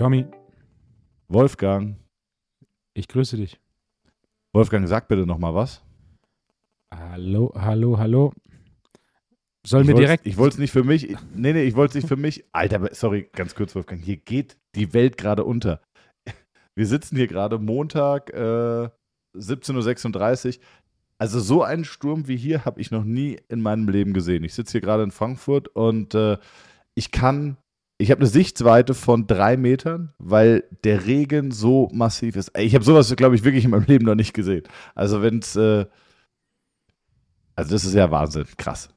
Tommy, Wolfgang. ich grüße dich. Wolfgang, sag bitte noch mal was. Hallo, hallo, hallo. Sollen ich wir direkt. Ich wollte es nicht für mich. Nee, nee, ich wollte es nicht für mich. Alter, sorry, ganz kurz, Wolfgang. Hier geht die Welt gerade unter. Wir sitzen hier gerade Montag, äh, 17.36 Uhr. Also so einen Sturm wie hier habe ich noch nie in meinem Leben gesehen. Ich sitze hier gerade in Frankfurt und äh, ich kann, ich habe eine Sichtweite von drei Metern, weil der Regen so massiv ist. Ich habe sowas, glaube ich, wirklich in meinem Leben noch nicht gesehen. Also wenn es, äh, also das ist ja Wahnsinn, krass.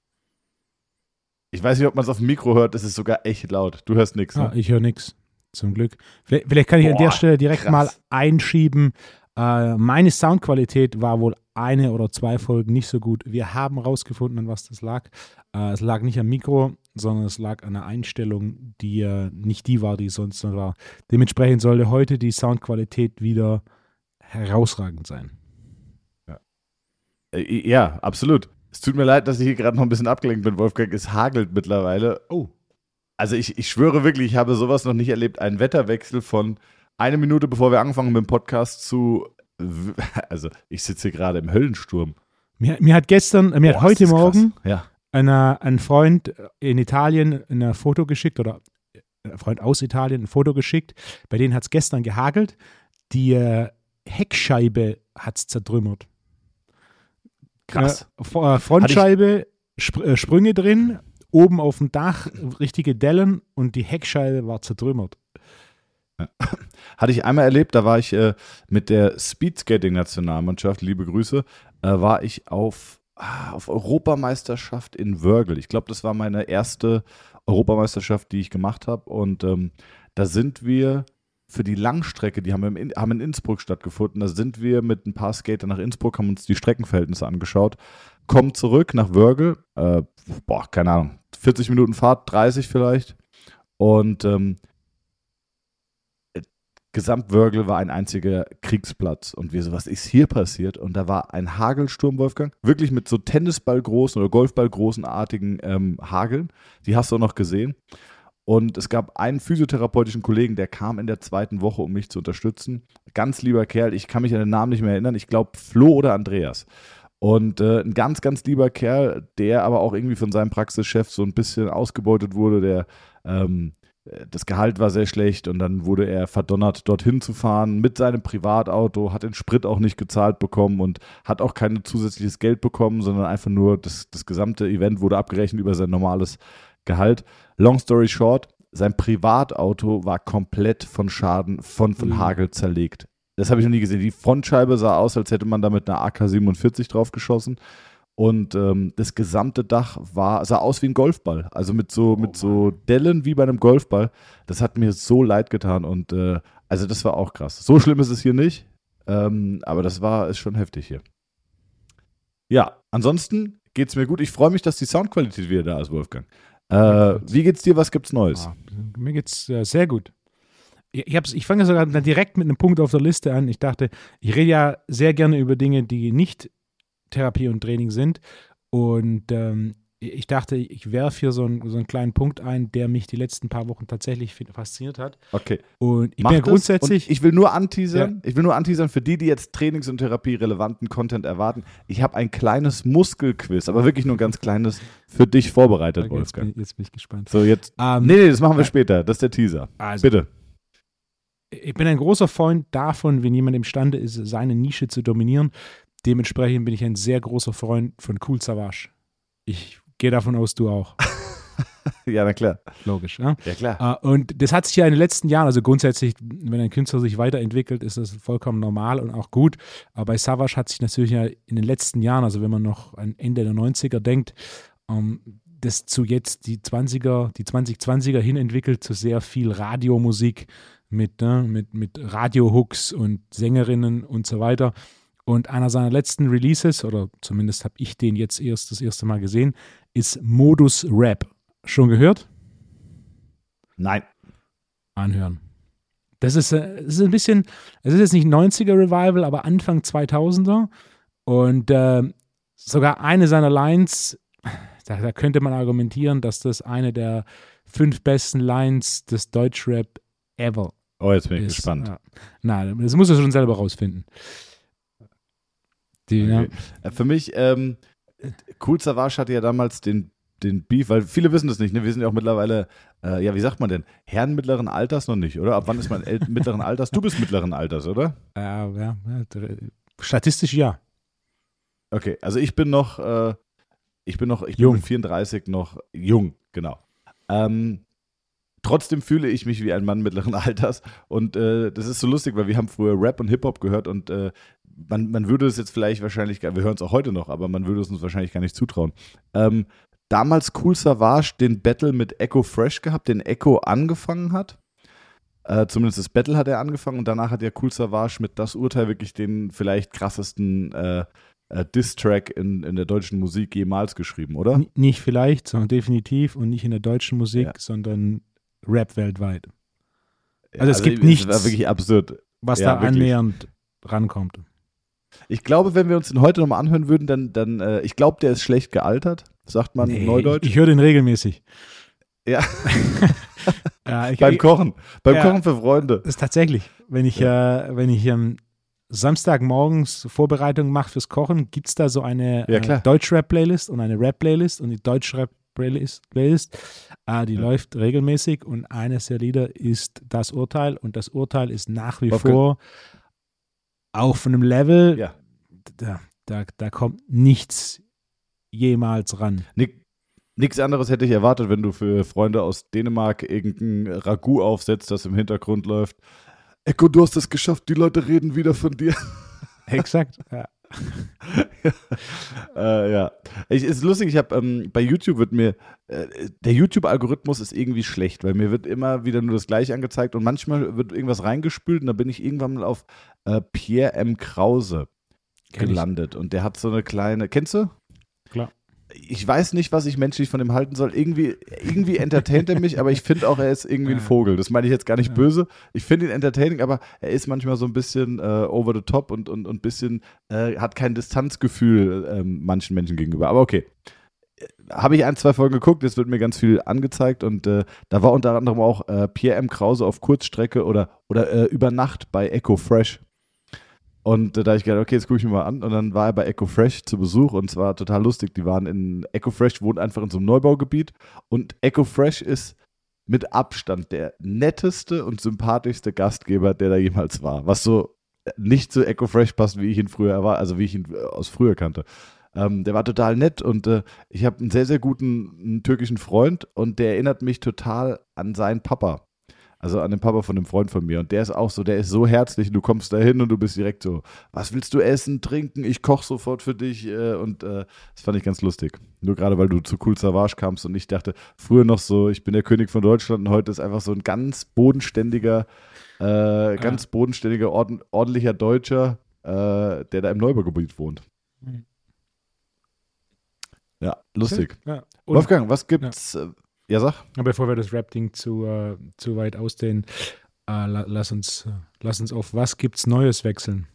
Ich weiß nicht, ob man es auf dem Mikro hört, es ist sogar echt laut. Du hörst nichts. ah, Ne? ich höre nichts. Zum Glück. Vielleicht, vielleicht kann ich an Boah, der Stelle direkt krass. mal einschieben. Äh, meine Soundqualität war wohl eine oder zwei Folgen nicht so gut. Wir haben rausgefunden, an was das lag. Äh, es lag nicht am Mikro, sondern es lag an einer Einstellung, die äh, nicht die war, die sonst noch war. Dementsprechend sollte heute die Soundqualität wieder herausragend sein. Äh, Ja, absolut. Es tut mir leid, dass ich hier gerade noch ein bisschen abgelenkt bin, Wolfgang. Es hagelt mittlerweile. Oh. Also ich, ich schwöre wirklich, ich habe sowas noch nicht erlebt. Ein Wetterwechsel von eine Minute, bevor wir angefangen mit dem Podcast zu, also ich sitze hier gerade im Höllensturm. Mir, mir hat gestern, äh, mir hat Boah, ist heute. Morgen Ja. einer, ein Freund in Italien ein Foto geschickt oder ein Freund aus Italien ein Foto geschickt. Bei denen hat es gestern gehagelt. Die äh, Heckscheibe hat es zertrümmert. Krass. Äh, äh, Frontscheibe, Spr äh, Sprünge drin, oben auf dem Dach richtige Dellen und die Heckscheibe war zertrümmert. Hatte ich einmal erlebt, da war ich äh, mit der Speedskating-Nationalmannschaft, liebe Grüße, äh, war ich auf, ah, auf Europameisterschaft in Wörgl. Ich glaube, das war meine erste Europameisterschaft, die ich gemacht habe. Und ähm, da sind wir für die Langstrecke, die haben, im, In- haben in Innsbruck stattgefunden, da sind wir mit ein paar Skater nach Innsbruck, haben uns die Streckenverhältnisse angeschaut, kommen zurück nach Wörgl, äh, boah, keine Ahnung, 40 Minuten Fahrt, 30 vielleicht. Und ähm, Gesamtwörgl war ein einziger Kriegsplatz. Und wir so, was ist hier passiert? Und da war ein Hagelsturm, Wolfgang, wirklich mit so Tennisballgroßen oder Golfballgroßen artigen ähm, Hageln. Die hast du auch noch gesehen. Und es gab einen physiotherapeutischen Kollegen, der kam in der zweiten Woche, um mich zu unterstützen. Ganz lieber Kerl, ich kann mich an den Namen nicht mehr erinnern. Ich glaube, Flo oder Andreas. Und äh, ein ganz, ganz lieber Kerl, der aber auch irgendwie von seinem Praxischef so ein bisschen ausgebeutet wurde, der ähm, das Gehalt war sehr schlecht und dann wurde er verdonnert, dorthin zu fahren mit seinem Privatauto, hat den Sprit auch nicht gezahlt bekommen und hat auch kein zusätzliches Geld bekommen, sondern einfach nur das, das gesamte Event wurde abgerechnet über sein normales Gehalt. Long story short, sein Privatauto war komplett von Schaden, von, von Mhm. Hagel zerlegt. Das habe ich noch nie gesehen. Die Frontscheibe sah aus, als hätte man da mit einer AK-47 drauf geschossen. Und ähm, das gesamte Dach war, sah aus wie ein Golfball. Also mit so, mit so Dellen wie bei einem Golfball. Das hat mir so leid getan. Und äh, also das war auch krass. So schlimm ist es hier nicht. Ähm, aber das war, ist schon heftig hier. Ja, ansonsten geht's mir gut. Ich freue mich, dass die Soundqualität wieder da ist, Wolfgang. Äh, wie geht's dir? Was gibt's Neues? Ah, mir geht's äh, sehr gut. Ich, ich, fange sogar direkt mit einem Punkt auf der Liste an. Ich dachte, ich rede ja sehr gerne über Dinge, die nicht Therapie und Training sind. Und ähm, ich dachte, ich werfe hier so einen, so einen kleinen Punkt ein, der mich die letzten paar Wochen tatsächlich fasziniert hat. Okay. Und ich Mach bin ja grundsätzlich. Und ich will nur anteasern, ich will nur anteasern für die, die jetzt Trainings- und Therapie-relevanten Content erwarten. Ich habe ein kleines Muskelquiz, aber wirklich nur ein ganz kleines für dich vorbereitet, jetzt, bin, Wolfgang. jetzt bin ich gespannt. So, jetzt. Ähm, Nee, nee, das machen wir später. Das ist der Teaser. also, Bitte. ich bin ein großer Freund davon, wenn jemand imstande ist, seine Nische zu dominieren. Dementsprechend bin ich ein sehr großer Freund von Cool Savage. Ich gehe davon aus, du auch. Ja, na klar. Logisch. Ja? Ja, klar. Äh, Und das hat sich ja in den letzten Jahren, also grundsätzlich, wenn ein Künstler sich weiterentwickelt, ist das vollkommen normal und auch gut. Aber bei Savage hat sich natürlich ja in den letzten Jahren, also wenn man noch an Ende der 90er denkt, ähm, das zu jetzt die 20er, die 2020er hin entwickelt zu sehr viel Radiomusik mit, ne, mit, mit Radiohooks und Sängerinnen und so weiter. Und einer seiner letzten Releases, oder zumindest habe ich den jetzt erst das erste Mal gesehen, ist Modus Rap. Schon gehört? Nein. anhören. Das ist, äh, das ist ein bisschen, es ist jetzt nicht 90er Revival, aber Anfang 2000er. Und äh, sogar eine seiner Lines, da, da könnte man argumentieren, dass das eine der fünf besten Lines des Deutschrap ever Oh, jetzt bin ich ist. gespannt. Ja. Nein, das muss er schon selber rausfinden. Die, Okay. Äh, Für mich, ähm, Cool Savage hatte ja damals den, den Beef, weil viele wissen das nicht, ne? Wir sind ja auch mittlerweile, äh, ja, wie sagt man denn? Herren mittleren Alters noch nicht, oder? Ab wann ist man mittleren Alters? Du bist mittleren Alters, oder? ja, ja, ja, statistisch ja. Okay, also ich bin noch, äh, ich bin noch, ich bin Jung. mit 34 noch jung, genau. Ähm, trotzdem fühle ich mich wie ein Mann mittleren Alters und äh, das ist so lustig, weil wir haben früher Rap und Hip-Hop gehört und äh, man, man würde es jetzt vielleicht wahrscheinlich, gar- wir hören es auch heute noch, aber man würde es uns wahrscheinlich gar nicht zutrauen. Ähm, damals Cool Savage den Battle mit Echo Fresh gehabt, den Echo angefangen hat. Äh, zumindest das Battle hat er angefangen und danach hat ja Cool Savage mit das Urteil wirklich den vielleicht krassesten äh, äh, Diss-Track in, in der deutschen Musik jemals geschrieben, oder? N- Nicht vielleicht, sondern definitiv und nicht in der deutschen Musik, Ja. sondern Rap weltweit. Also es gibt nichts- wirklich absurd. Was Ja, da wirklich. annähernd rankommt. Ich glaube, wenn wir uns den heute nochmal anhören würden, dann, dann äh, ich glaube, der ist schlecht gealtert, sagt man Nee, neudeutsch. Ich, höre den regelmäßig. Ja. ja, ich, beim Kochen, beim Ja. Kochen für Freunde. Das ist tatsächlich. Wenn ich, äh, wenn ich ähm, Samstagmorgens Vorbereitung mache fürs Kochen, gibt es da so eine Ja, äh. Deutsch-Rap-Playlist und eine Rap-Playlist und die Deutsch-Rap-Playlist Playlist, äh, die Ja. läuft regelmäßig und eines der Lieder ist Das Urteil und das Urteil ist nach wie Wolfgang. vor auch von einem Level, Ja. da, da, da kommt nichts jemals ran. Nick, Nichts anderes hätte ich erwartet, wenn du für Freunde aus Dänemark irgendein Ragout aufsetzt, das im Hintergrund läuft. Echo, du hast es geschafft, die Leute reden wieder von dir. Exakt. Ja. äh, ja. Ich, ist lustig, ich habe ähm, bei YouTube wird mir, äh, der YouTube-Algorithmus ist irgendwie schlecht, weil mir wird immer wieder nur das Gleiche angezeigt und manchmal wird irgendwas reingespült und da bin ich irgendwann mal auf äh, Pierre M. Krause gelandet und der hat so eine kleine, kennst du? Klar. Ich weiß nicht, was ich menschlich von ihm halten soll. Irgendwie, irgendwie entertaint er mich, aber ich finde auch, er ist irgendwie ein. Vogel. Das meine ich jetzt gar nicht böse. Ich finde ihn entertaining, aber er ist manchmal so ein bisschen äh, over the top und, und, und ein bisschen, äh, hat kein Distanzgefühl ähm, manchen Menschen gegenüber. Aber okay. Äh, Habe ich ein, zwei Folgen geguckt, jetzt wird mir ganz viel angezeigt und äh, da war unter anderem auch äh, Pierre M. Krause auf Kurzstrecke oder, oder äh, über Nacht bei Echo Fresh. Und äh, da ich gedacht, okay, jetzt gucke ich mir mal an. Und dann war er bei Echo Fresh zu Besuch und es war total lustig. Die waren in, Echo Fresh wohnt einfach in so einem Neubaugebiet und Echo Fresh ist mit Abstand der netteste und sympathischste Gastgeber, der da jemals war. Was so nicht zu Echo Fresh passt, wie ich ihn früher war, also wie ich ihn aus früher kannte. Ähm, der war total nett und äh, ich habe einen sehr, sehr guten türkischen Freund und der erinnert mich total an seinen Papa. Also an den Papa von einem Freund von mir. Und der ist auch so, der ist so herzlich. Du kommst da hin und du bist direkt so, was willst du essen, trinken? Ich koche sofort für dich. Äh, und äh, das fand ich ganz lustig. Nur gerade, weil du zu Cool Savage kamst und ich dachte, früher noch so, ich bin der König von Deutschland und heute ist einfach so ein ganz bodenständiger, äh, ganz bodenständiger, orden, ordentlicher Deutscher, äh, der da im Neubaugebiet wohnt. Mhm. Ja, lustig. Ja. Wolfgang, was gibt's? äh, Ja, sag. bevor wir das Rap-Ding zu, äh, zu weit ausdehnen, äh, la, lass, uns, lass uns auf was gibt's Neues wechseln.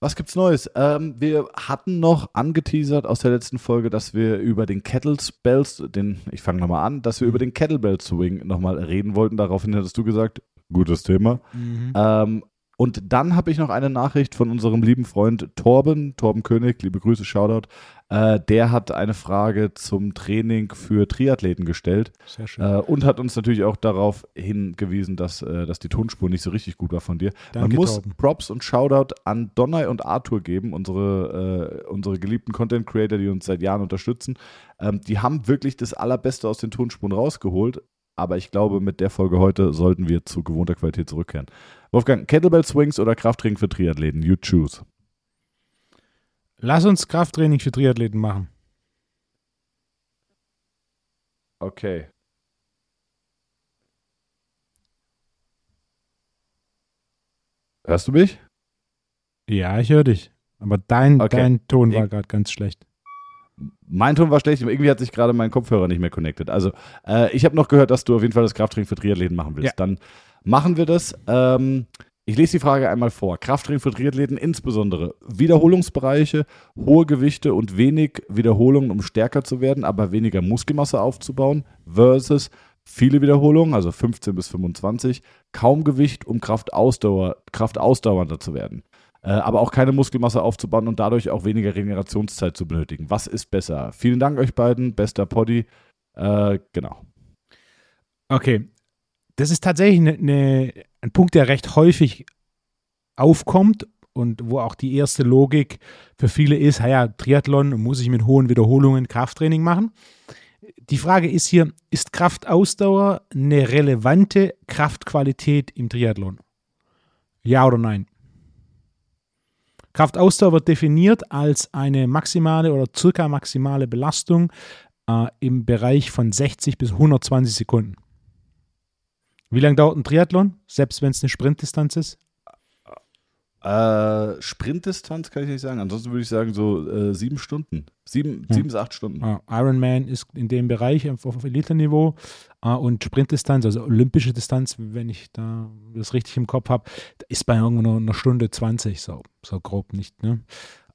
Was gibt's Neues? Ähm, wir hatten noch angeteasert aus der letzten Folge, dass wir über den Kettlebells, den, ich fange nochmal an, dass wir über den Kettlebell Swing nochmal reden wollten. Daraufhin hattest du gesagt, gutes Thema. Ähm, und dann habe ich noch eine Nachricht von unserem lieben Freund Torben, Torben König, liebe Grüße, Shoutout. Äh, der hat eine Frage zum Training für Triathleten gestellt Sehr schön. äh, und hat uns natürlich auch darauf hingewiesen, dass, äh, dass die Tonspur nicht so richtig gut war von dir. Danke, Man muss Torben. Props und Shoutout an Donnay und Arthur geben, unsere, äh, unsere geliebten Content Creator, die uns seit Jahren unterstützen. Ähm, die haben wirklich das Allerbeste aus den Tonspuren rausgeholt. Aber ich glaube, mit der Folge heute sollten wir zu gewohnter Qualität zurückkehren. Wolfgang, Kettlebell Swings oder Krafttraining für Triathleten? You choose. Lass uns Krafttraining für Triathleten machen. Okay. Hörst du mich? Ja, ich höre dich. Aber dein, Okay. dein Ton war gerade ganz schlecht. Mein Ton war schlecht, aber irgendwie hat sich gerade mein Kopfhörer nicht mehr connected. Also, äh, ich habe noch gehört, dass du auf jeden Fall das Krafttraining für Triathleten machen willst. Ja. Dann machen wir das. Ähm, Ich lese die Frage einmal vor. Krafttraining für Triathleten, insbesondere Wiederholungsbereiche, hohe Gewichte und wenig Wiederholungen, um stärker zu werden, aber weniger Muskelmasse aufzubauen, versus viele Wiederholungen, also 15 bis 25, kaum Gewicht, um Kraftausdauer, kraftausdauernder zu werden. Äh, aber auch keine Muskelmasse aufzubauen und dadurch auch weniger Regenerationszeit zu benötigen. Was ist besser? Vielen Dank euch beiden, bester Poddy. Äh, genau. Okay, das ist tatsächlich ne, ne, ein Punkt, der recht häufig aufkommt und wo auch die erste Logik für viele ist, ja, Triathlon muss ich mit hohen Wiederholungen Krafttraining machen. Die Frage ist hier, ist Kraftausdauer eine relevante Kraftqualität im Triathlon? Ja oder nein? Kraftausdauer wird definiert als eine maximale oder circa maximale Belastung äh, im Bereich von 60 bis 120 Sekunden. Wie lange dauert ein Triathlon, selbst wenn es eine Sprintdistanz ist? Äh, Sprintdistanz kann ich nicht sagen. Ansonsten würde ich sagen so äh, sieben Stunden. Sieben, hm. sieben bis acht Stunden. Ja, Ironman ist in dem Bereich auf, auf Elite-Niveau äh, und Sprintdistanz, also olympische Distanz, wenn ich da das richtig im Kopf habe, ist bei irgendwo einer Stunde 20, so, so grob nicht. Ne?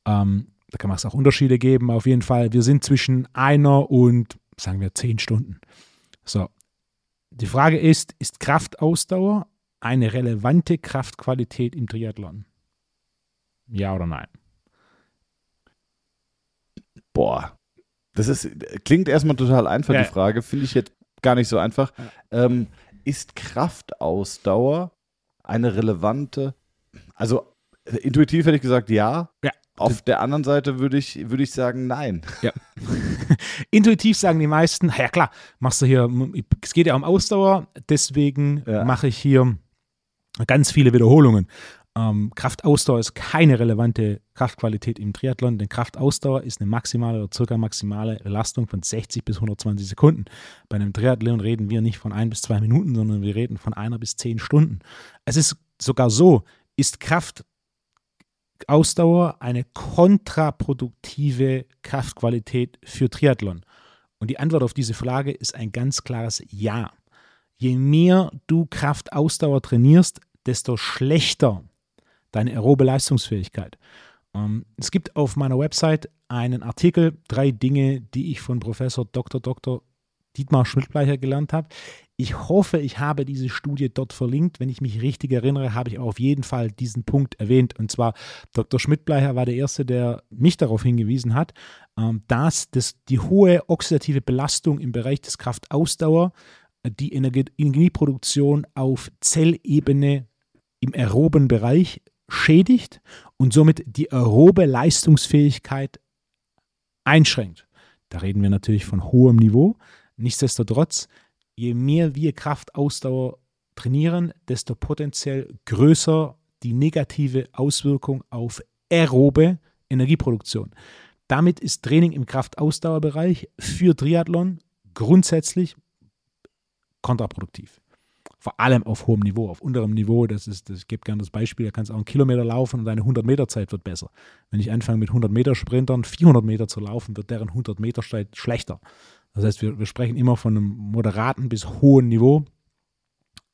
Ähm, da kann man es auch Unterschiede geben. Auf jeden Fall, wir sind zwischen einer und, sagen wir, zehn Stunden. So, die Frage ist, ist Kraftausdauer eine relevante Kraftqualität im Triathlon? Ja oder nein? Boah, das ist, klingt erstmal total einfach, ja. die Frage. Finde ich jetzt gar nicht so einfach. Ähm, ist Kraftausdauer eine relevante, also intuitiv hätte ich gesagt ja. Ja. Auf der anderen Seite würde ich, würde ich sagen, nein. Ja. Intuitiv sagen die meisten, ja klar, machst du hier, es geht ja um Ausdauer, deswegen ja. mache ich hier ganz viele Wiederholungen. Ähm, Kraftausdauer ist keine relevante Kraftqualität im Triathlon, denn Kraftausdauer ist eine maximale oder circa maximale Belastung von 60 bis 120 Sekunden. Bei einem Triathlon reden wir nicht von ein bis zwei Minuten, sondern wir reden von einer bis zehn Stunden. Es ist sogar so, ist Kraft Ausdauer eine kontraproduktive Kraftqualität für Triathlon? Und die Antwort auf diese Frage ist ein ganz klares Ja. Je mehr du Kraftausdauer trainierst, desto schlechter deine aerobe Leistungsfähigkeit. Ähm, es gibt auf meiner Website einen Artikel, drei Dinge, die ich von Professor Dr. Dr. Dietmar Schmidtbleicher gelernt habe. Ich hoffe, ich habe diese Studie dort verlinkt. Wenn ich mich richtig erinnere, habe ich auf jeden Fall diesen Punkt erwähnt. Und zwar, Dr. Schmidtbleicher war der Erste, der mich darauf hingewiesen hat, ähm, dass das, die hohe oxidative Belastung im Bereich des Kraftausdauer äh, die Energieproduktion auf Zellebene im aeroben Bereich schädigt und somit die aerobe Leistungsfähigkeit einschränkt. Da reden wir natürlich von hohem Niveau. Nichtsdestotrotz je mehr wir Kraftausdauer trainieren, desto potenziell größer die negative Auswirkung auf aerobe Energieproduktion. Damit ist Training im Kraftausdauerbereich für Triathlon grundsätzlich kontraproduktiv. Vor allem auf hohem Niveau, auf unterem Niveau, das ist, das, ich gebe gerne das Beispiel, da kannst du auch einen Kilometer laufen und deine 100 Meter Zeit wird besser. Wenn ich anfange mit 100 Meter Sprintern 400 Meter zu laufen, wird deren 100 Meter Zeit schlechter. Das heißt, wir, wir sprechen immer von einem moderaten bis hohen Niveau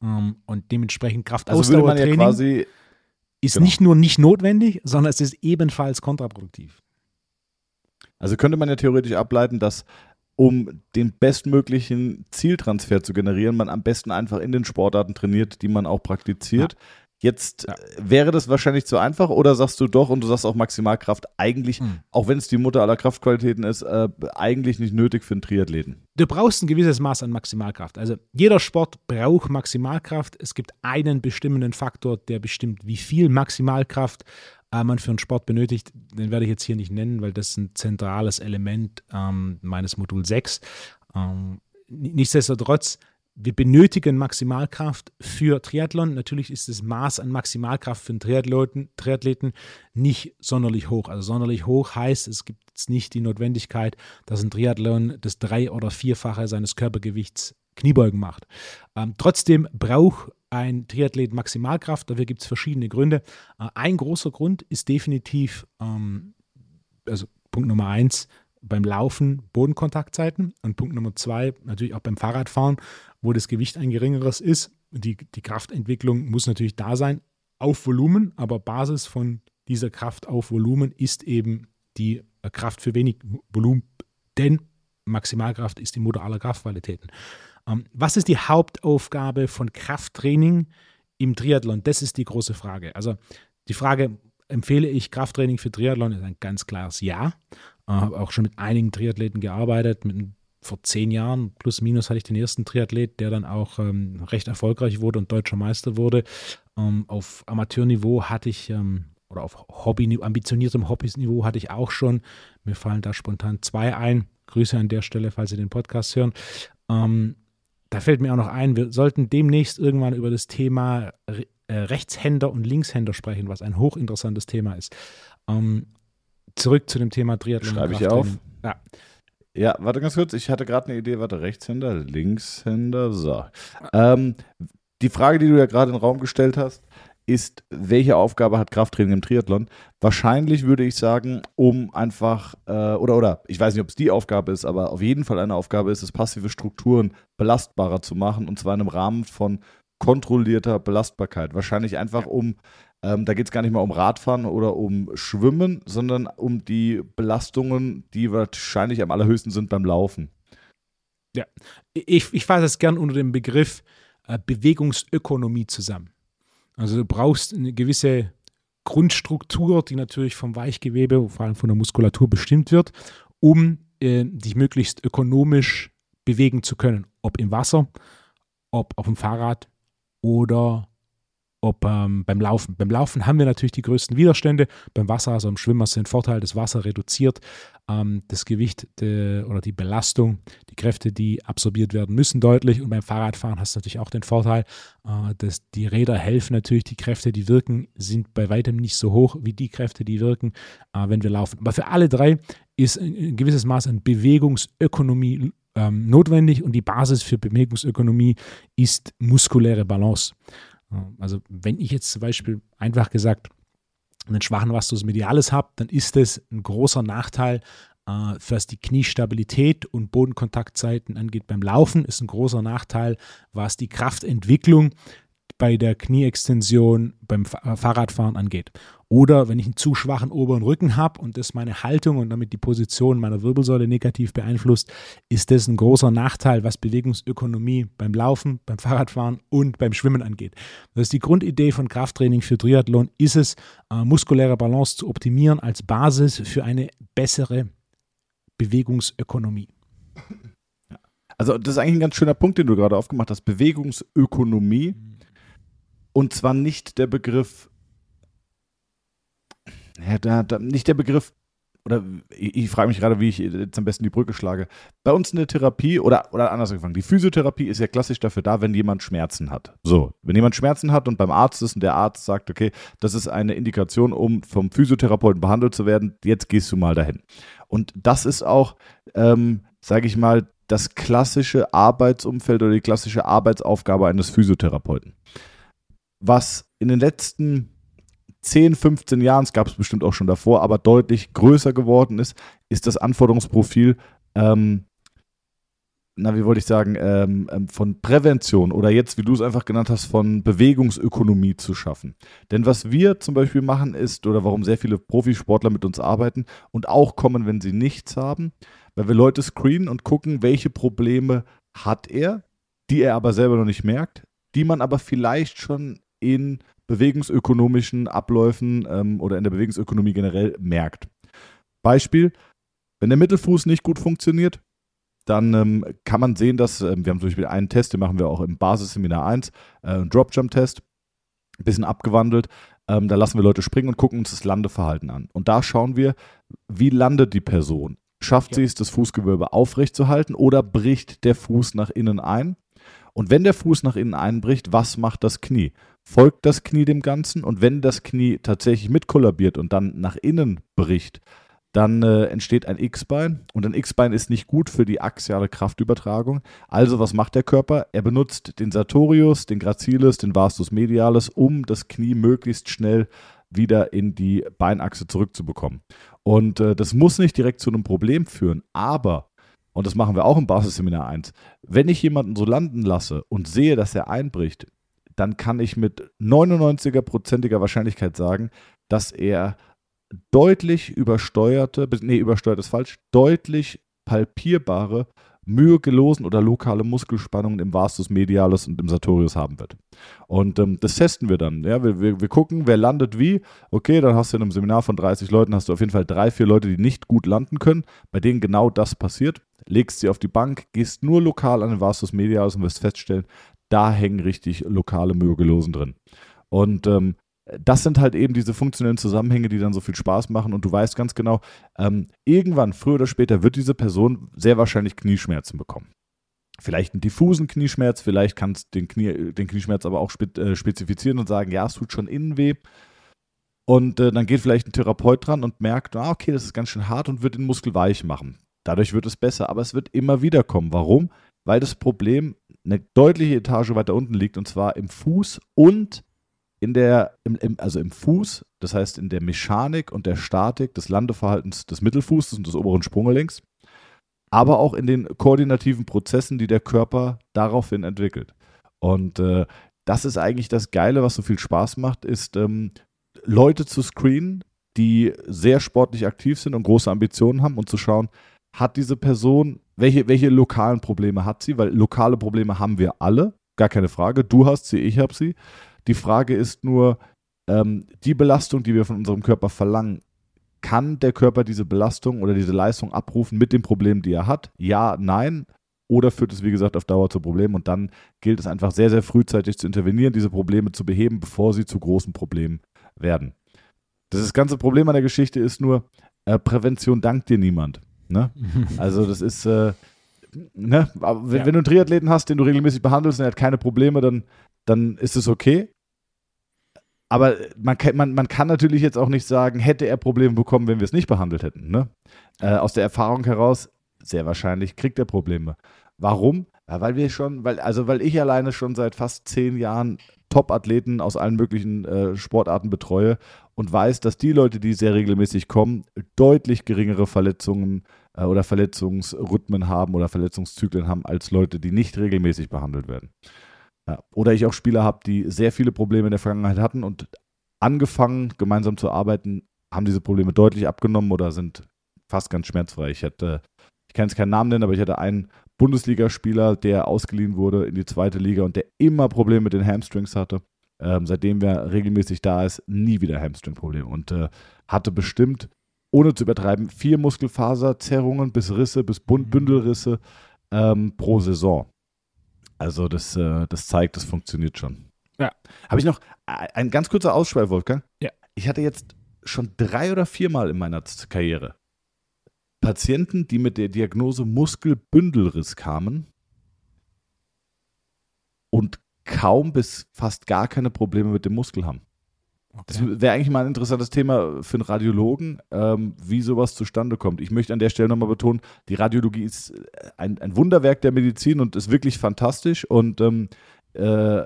ähm, und dementsprechend Kraftausdauertraining also ja ist genau. nicht nur nicht notwendig, sondern es ist ebenfalls kontraproduktiv. Also könnte man ja theoretisch ableiten, dass um den bestmöglichen Zieltransfer zu generieren, man am besten einfach in den Sportarten trainiert, die man auch praktiziert. Ja. Jetzt ja. Äh, wäre das wahrscheinlich zu einfach oder sagst du doch und du sagst auch Maximalkraft eigentlich, mhm. auch wenn es die Mutter aller Kraftqualitäten ist, äh, eigentlich nicht nötig für einen Triathleten? Du brauchst ein gewisses Maß an Maximalkraft. Also jeder Sport braucht Maximalkraft. Es gibt einen bestimmenden Faktor, der bestimmt, wie viel Maximalkraft äh, man für einen Sport benötigt. Den werde ich jetzt hier nicht nennen, weil das ist ein zentrales Element ähm, meines Modul 6. Ähm, nichtsdestotrotz wir benötigen Maximalkraft für Triathlon. Natürlich ist das Maß an Maximalkraft für einen Triathleten, Triathleten nicht sonderlich hoch. Also sonderlich hoch heißt, es gibt jetzt nicht die Notwendigkeit, dass ein Triathlon das drei- oder vierfache seines Körpergewichts Kniebeugen macht. Ähm, trotzdem braucht ein Triathlet Maximalkraft. Dafür gibt es verschiedene Gründe. Äh, ein großer Grund ist definitiv, ähm, also Punkt Nummer eins, beim Laufen Bodenkontaktzeiten und Punkt Nummer zwei natürlich auch beim Fahrradfahren, wo das Gewicht ein geringeres ist. Die, die Kraftentwicklung muss natürlich da sein. auf Volumen, aber Basis von dieser Kraft auf Volumen ist eben die Kraft für wenig Volumen, denn Maximalkraft ist die Mutter aller Kraftqualitäten. Ähm, was ist die Hauptaufgabe von Krafttraining im Triathlon? Das ist die große Frage. Also die Frage, empfehle ich Krafttraining für Triathlon, ist ein ganz klares Ja. Ich äh, habe auch schon mit einigen Triathleten gearbeitet. Mit, vor zehn Jahren, plus minus, hatte ich den ersten Triathlet, der dann auch ähm, recht erfolgreich wurde und deutscher Meister wurde. Ähm, auf Amateurniveau hatte ich ähm, oder auf Hobby, ambitioniertem Hobbyniveau hatte ich auch schon. Mir fallen da spontan zwei ein. Grüße an der Stelle, falls Sie den Podcast hören. Ähm, da fällt mir auch noch ein, wir sollten demnächst irgendwann über das Thema äh, Rechtshänder und Linkshänder sprechen, was ein hochinteressantes Thema ist. Ähm, zurück zu dem Thema Triathlon. Schreibe ich auf. Ja. Ja, warte ganz kurz. Ich hatte gerade eine Idee. Warte, Rechtshänder, Linkshänder. So. Ähm, die Frage, die du ja gerade in den Raum gestellt hast, ist, welche Aufgabe hat Krafttraining im Triathlon? Wahrscheinlich würde ich sagen, um einfach, äh, oder, oder, ich weiß nicht, ob es die Aufgabe ist, aber auf jeden Fall eine Aufgabe ist es, passive Strukturen belastbarer zu machen und zwar in einem Rahmen von kontrollierter Belastbarkeit. Wahrscheinlich einfach um, ähm, da geht es gar nicht mehr um Radfahren oder um Schwimmen, sondern um die Belastungen, die wahrscheinlich am allerhöchsten sind beim Laufen. Ja, ich, ich fasse es gern unter dem Begriff äh, Bewegungsökonomie zusammen. Also du brauchst eine gewisse Grundstruktur, die natürlich vom Weichgewebe, vor allem von der Muskulatur bestimmt wird, um äh, dich möglichst ökonomisch bewegen zu können. Ob im Wasser, ob auf dem Fahrrad oder ob ähm, beim Laufen. Beim Laufen haben wir natürlich die größten Widerstände. Beim Wasser, also im Schwimmen, hast du den Vorteil, das Wasser reduziert ähm, das Gewicht de, oder die Belastung, die Kräfte, die absorbiert werden müssen, deutlich. Und beim Fahrradfahren hast du natürlich auch den Vorteil, äh, dass die Räder helfen natürlich. Die Kräfte, die wirken, sind bei weitem nicht so hoch wie die Kräfte, die wirken, äh, wenn wir laufen. Aber für alle drei ist ein gewisses Maß an Bewegungsökonomie ähm, notwendig und die Basis für Bewegungsökonomie ist muskuläre Balance. Also wenn ich jetzt zum Beispiel einfach gesagt einen schwachen Vastus medialis habe, dann ist es ein großer Nachteil, äh, was die Kniestabilität und Bodenkontaktzeiten angeht beim Laufen, ist ein großer Nachteil, was die Kraftentwicklung bei der Knieextension beim Fahrradfahren angeht. Oder wenn ich einen zu schwachen oberen Rücken habe und das meine Haltung und damit die Position meiner Wirbelsäule negativ beeinflusst, ist das ein großer Nachteil, was Bewegungsökonomie beim Laufen, beim Fahrradfahren und beim Schwimmen angeht. Das ist die Grundidee von Krafttraining für Triathlon, ist es, äh, muskuläre Balance zu optimieren als Basis für eine bessere Bewegungsökonomie. Also das ist eigentlich ein ganz schöner Punkt, den du gerade aufgemacht hast. Bewegungsökonomie. Mhm. Und zwar nicht der Begriff ja, da, da, nicht der Begriff, oder ich, ich frage mich gerade, wie ich jetzt am besten die Brücke schlage. Bei uns in der Therapie, oder, oder anders angefangen, die Physiotherapie ist ja klassisch dafür da, wenn jemand Schmerzen hat. So, wenn jemand Schmerzen hat und beim Arzt ist und der Arzt sagt, okay, das ist eine Indikation, um vom Physiotherapeuten behandelt zu werden, jetzt gehst du mal dahin. Und das ist auch, ähm, sage ich mal, das klassische Arbeitsumfeld oder die klassische Arbeitsaufgabe eines Physiotherapeuten. Was in den letzten 10, 15 Jahren, es gab es bestimmt auch schon davor, aber deutlich größer geworden ist, ist das Anforderungsprofil, ähm, na, wie wollte ich sagen, ähm, ähm, von Prävention oder jetzt, wie du es einfach genannt hast, von Bewegungsökonomie zu schaffen. Denn was wir zum Beispiel machen ist, oder warum sehr viele Profisportler mit uns arbeiten und auch kommen, wenn sie nichts haben, weil wir Leute screenen und gucken, welche Probleme hat er, die er aber selber noch nicht merkt, die man aber vielleicht schon in bewegungsökonomischen Abläufen ähm, oder in der Bewegungsökonomie generell merkt. Beispiel, wenn der Mittelfuß nicht gut funktioniert, dann ähm, kann man sehen, dass äh, wir haben zum Beispiel einen Test, den machen wir auch im Basisseminar 1, äh, einen Drop-Jump-Test, ein bisschen abgewandelt. Ähm, da lassen wir Leute springen und gucken uns das Landeverhalten an. Und da schauen wir, wie landet die Person. Schafft ja. sie es, das Fußgewölbe aufrechtzuerhalten oder bricht der Fuß nach innen ein? Und wenn der Fuß nach innen einbricht, was macht das Knie? Folgt das Knie dem Ganzen? Und wenn das Knie tatsächlich mit kollabiert und dann nach innen bricht, dann äh, entsteht ein X-Bein und ein X-Bein ist nicht gut für die axiale Kraftübertragung. Also was macht der Körper? Er benutzt den Sartorius, den Gracilis, den Vastus medialis, um das Knie möglichst schnell wieder in die Beinachse zurückzubekommen. Und äh, das muss nicht direkt zu einem Problem führen, aber und das machen wir auch im Basisseminar 1, wenn ich jemanden so landen lasse und sehe, dass er einbricht, dann kann ich mit 99%iger Wahrscheinlichkeit sagen, dass er deutlich übersteuerte, nee, übersteuert ist falsch, deutlich palpierbare Myogelosen oder lokale Muskelspannungen im Vastus medialis und im Sartorius haben wird. Und ähm, das testen wir dann. Ja? Wir, wir, wir gucken, wer landet wie. Okay, dann hast du in einem Seminar von 30 Leuten, hast du auf jeden Fall drei, vier Leute, die nicht gut landen können, bei denen genau das passiert. Legst sie auf die Bank, gehst nur lokal an den Vastus medialis und wirst feststellen, da hängen richtig lokale Myogelosen drin. Und ähm, das sind halt eben diese funktionellen Zusammenhänge, die dann so viel Spaß machen und du weißt ganz genau, ähm, irgendwann, früher oder später, wird diese Person sehr wahrscheinlich Knieschmerzen bekommen. Vielleicht einen diffusen Knieschmerz, vielleicht kannst du den, Knie, den Knieschmerz aber auch äh, spezifizieren und sagen, ja, es tut schon innen weh. Und äh, dann geht vielleicht ein Therapeut dran und merkt, ah, okay, das ist ganz schön hart und wird den Muskel weich machen. Dadurch wird es besser, aber es wird immer wieder kommen. Warum? Weil das Problem eine deutliche Etage weiter unten liegt und zwar im Fuß und in der, im, im, also im Fuß, das heißt in der Mechanik und der Statik des Landeverhaltens des Mittelfußes und des oberen Sprunggelenks, aber auch in den koordinativen Prozessen, die der Körper daraufhin entwickelt. Und äh, das ist eigentlich das Geile, was so viel Spaß macht, ist ähm, Leute zu screenen, die sehr sportlich aktiv sind und große Ambitionen haben und zu schauen, hat diese Person, welche, welche lokalen Probleme hat sie? Weil lokale Probleme haben wir alle, gar keine Frage. Du hast sie, ich habe sie. Die Frage ist nur, ähm, die Belastung, die wir von unserem Körper verlangen, kann der Körper diese Belastung oder diese Leistung abrufen mit den Problemen, die er hat? Ja, nein. Oder führt es, wie gesagt, auf Dauer zu Problemen? Und dann gilt es einfach sehr, sehr frühzeitig zu intervenieren, diese Probleme zu beheben, bevor sie zu großen Problemen werden. Das ganze Problem an der Geschichte ist nur, äh, Prävention dankt dir niemand. Ne? Also das ist, äh, ne? wenn, ja. wenn, du einen Triathleten hast, den du regelmäßig behandelst und er hat keine Probleme, dann, dann ist es okay. Aber man kann, man, man kann natürlich jetzt auch nicht sagen, hätte er Probleme bekommen, wenn wir es nicht behandelt hätten. Ne? Äh, aus der Erfahrung heraus, sehr wahrscheinlich kriegt er Probleme. Warum? Ja, weil wir schon, weil, also weil ich alleine schon seit fast zehn Jahren Top-Athleten aus allen möglichen äh, Sportarten betreue und weiß, dass die Leute, die sehr regelmäßig kommen, deutlich geringere Verletzungen äh, oder Verletzungsrhythmen haben oder Verletzungszyklen haben als Leute, die nicht regelmäßig behandelt werden. Ja. Oder ich auch Spieler habe, die sehr viele Probleme in der Vergangenheit hatten und angefangen, gemeinsam zu arbeiten, haben diese Probleme deutlich abgenommen oder sind fast ganz schmerzfrei. Ich hätte, ich kann jetzt keinen Namen nennen, aber ich hatte einen Bundesligaspieler, der ausgeliehen wurde in die zweite Liga und der immer Probleme mit den Hamstrings hatte. Ähm, seitdem er regelmäßig da ist, nie wieder Hamstring-Probleme und äh, hatte bestimmt, ohne zu übertreiben, vier Muskelfaserzerrungen bis Risse, bis mhm. Bündelrisse ähm, pro Saison. Also das, äh, das zeigt, das funktioniert schon. Ja. Habe ich noch ein ganz kurzer Ausschweif, Wolfgang? Ja. Ich hatte jetzt schon drei oder viermal in meiner Karriere Patienten, die mit der Diagnose Muskelbündelriss kamen und kaum bis fast gar keine Probleme mit dem Muskel haben. Okay. Das wäre eigentlich mal ein interessantes Thema für einen Radiologen, ähm, wie sowas zustande kommt. Ich möchte an der Stelle nochmal betonen, die Radiologie ist ein, ein Wunderwerk der Medizin und ist wirklich fantastisch und ähm, äh,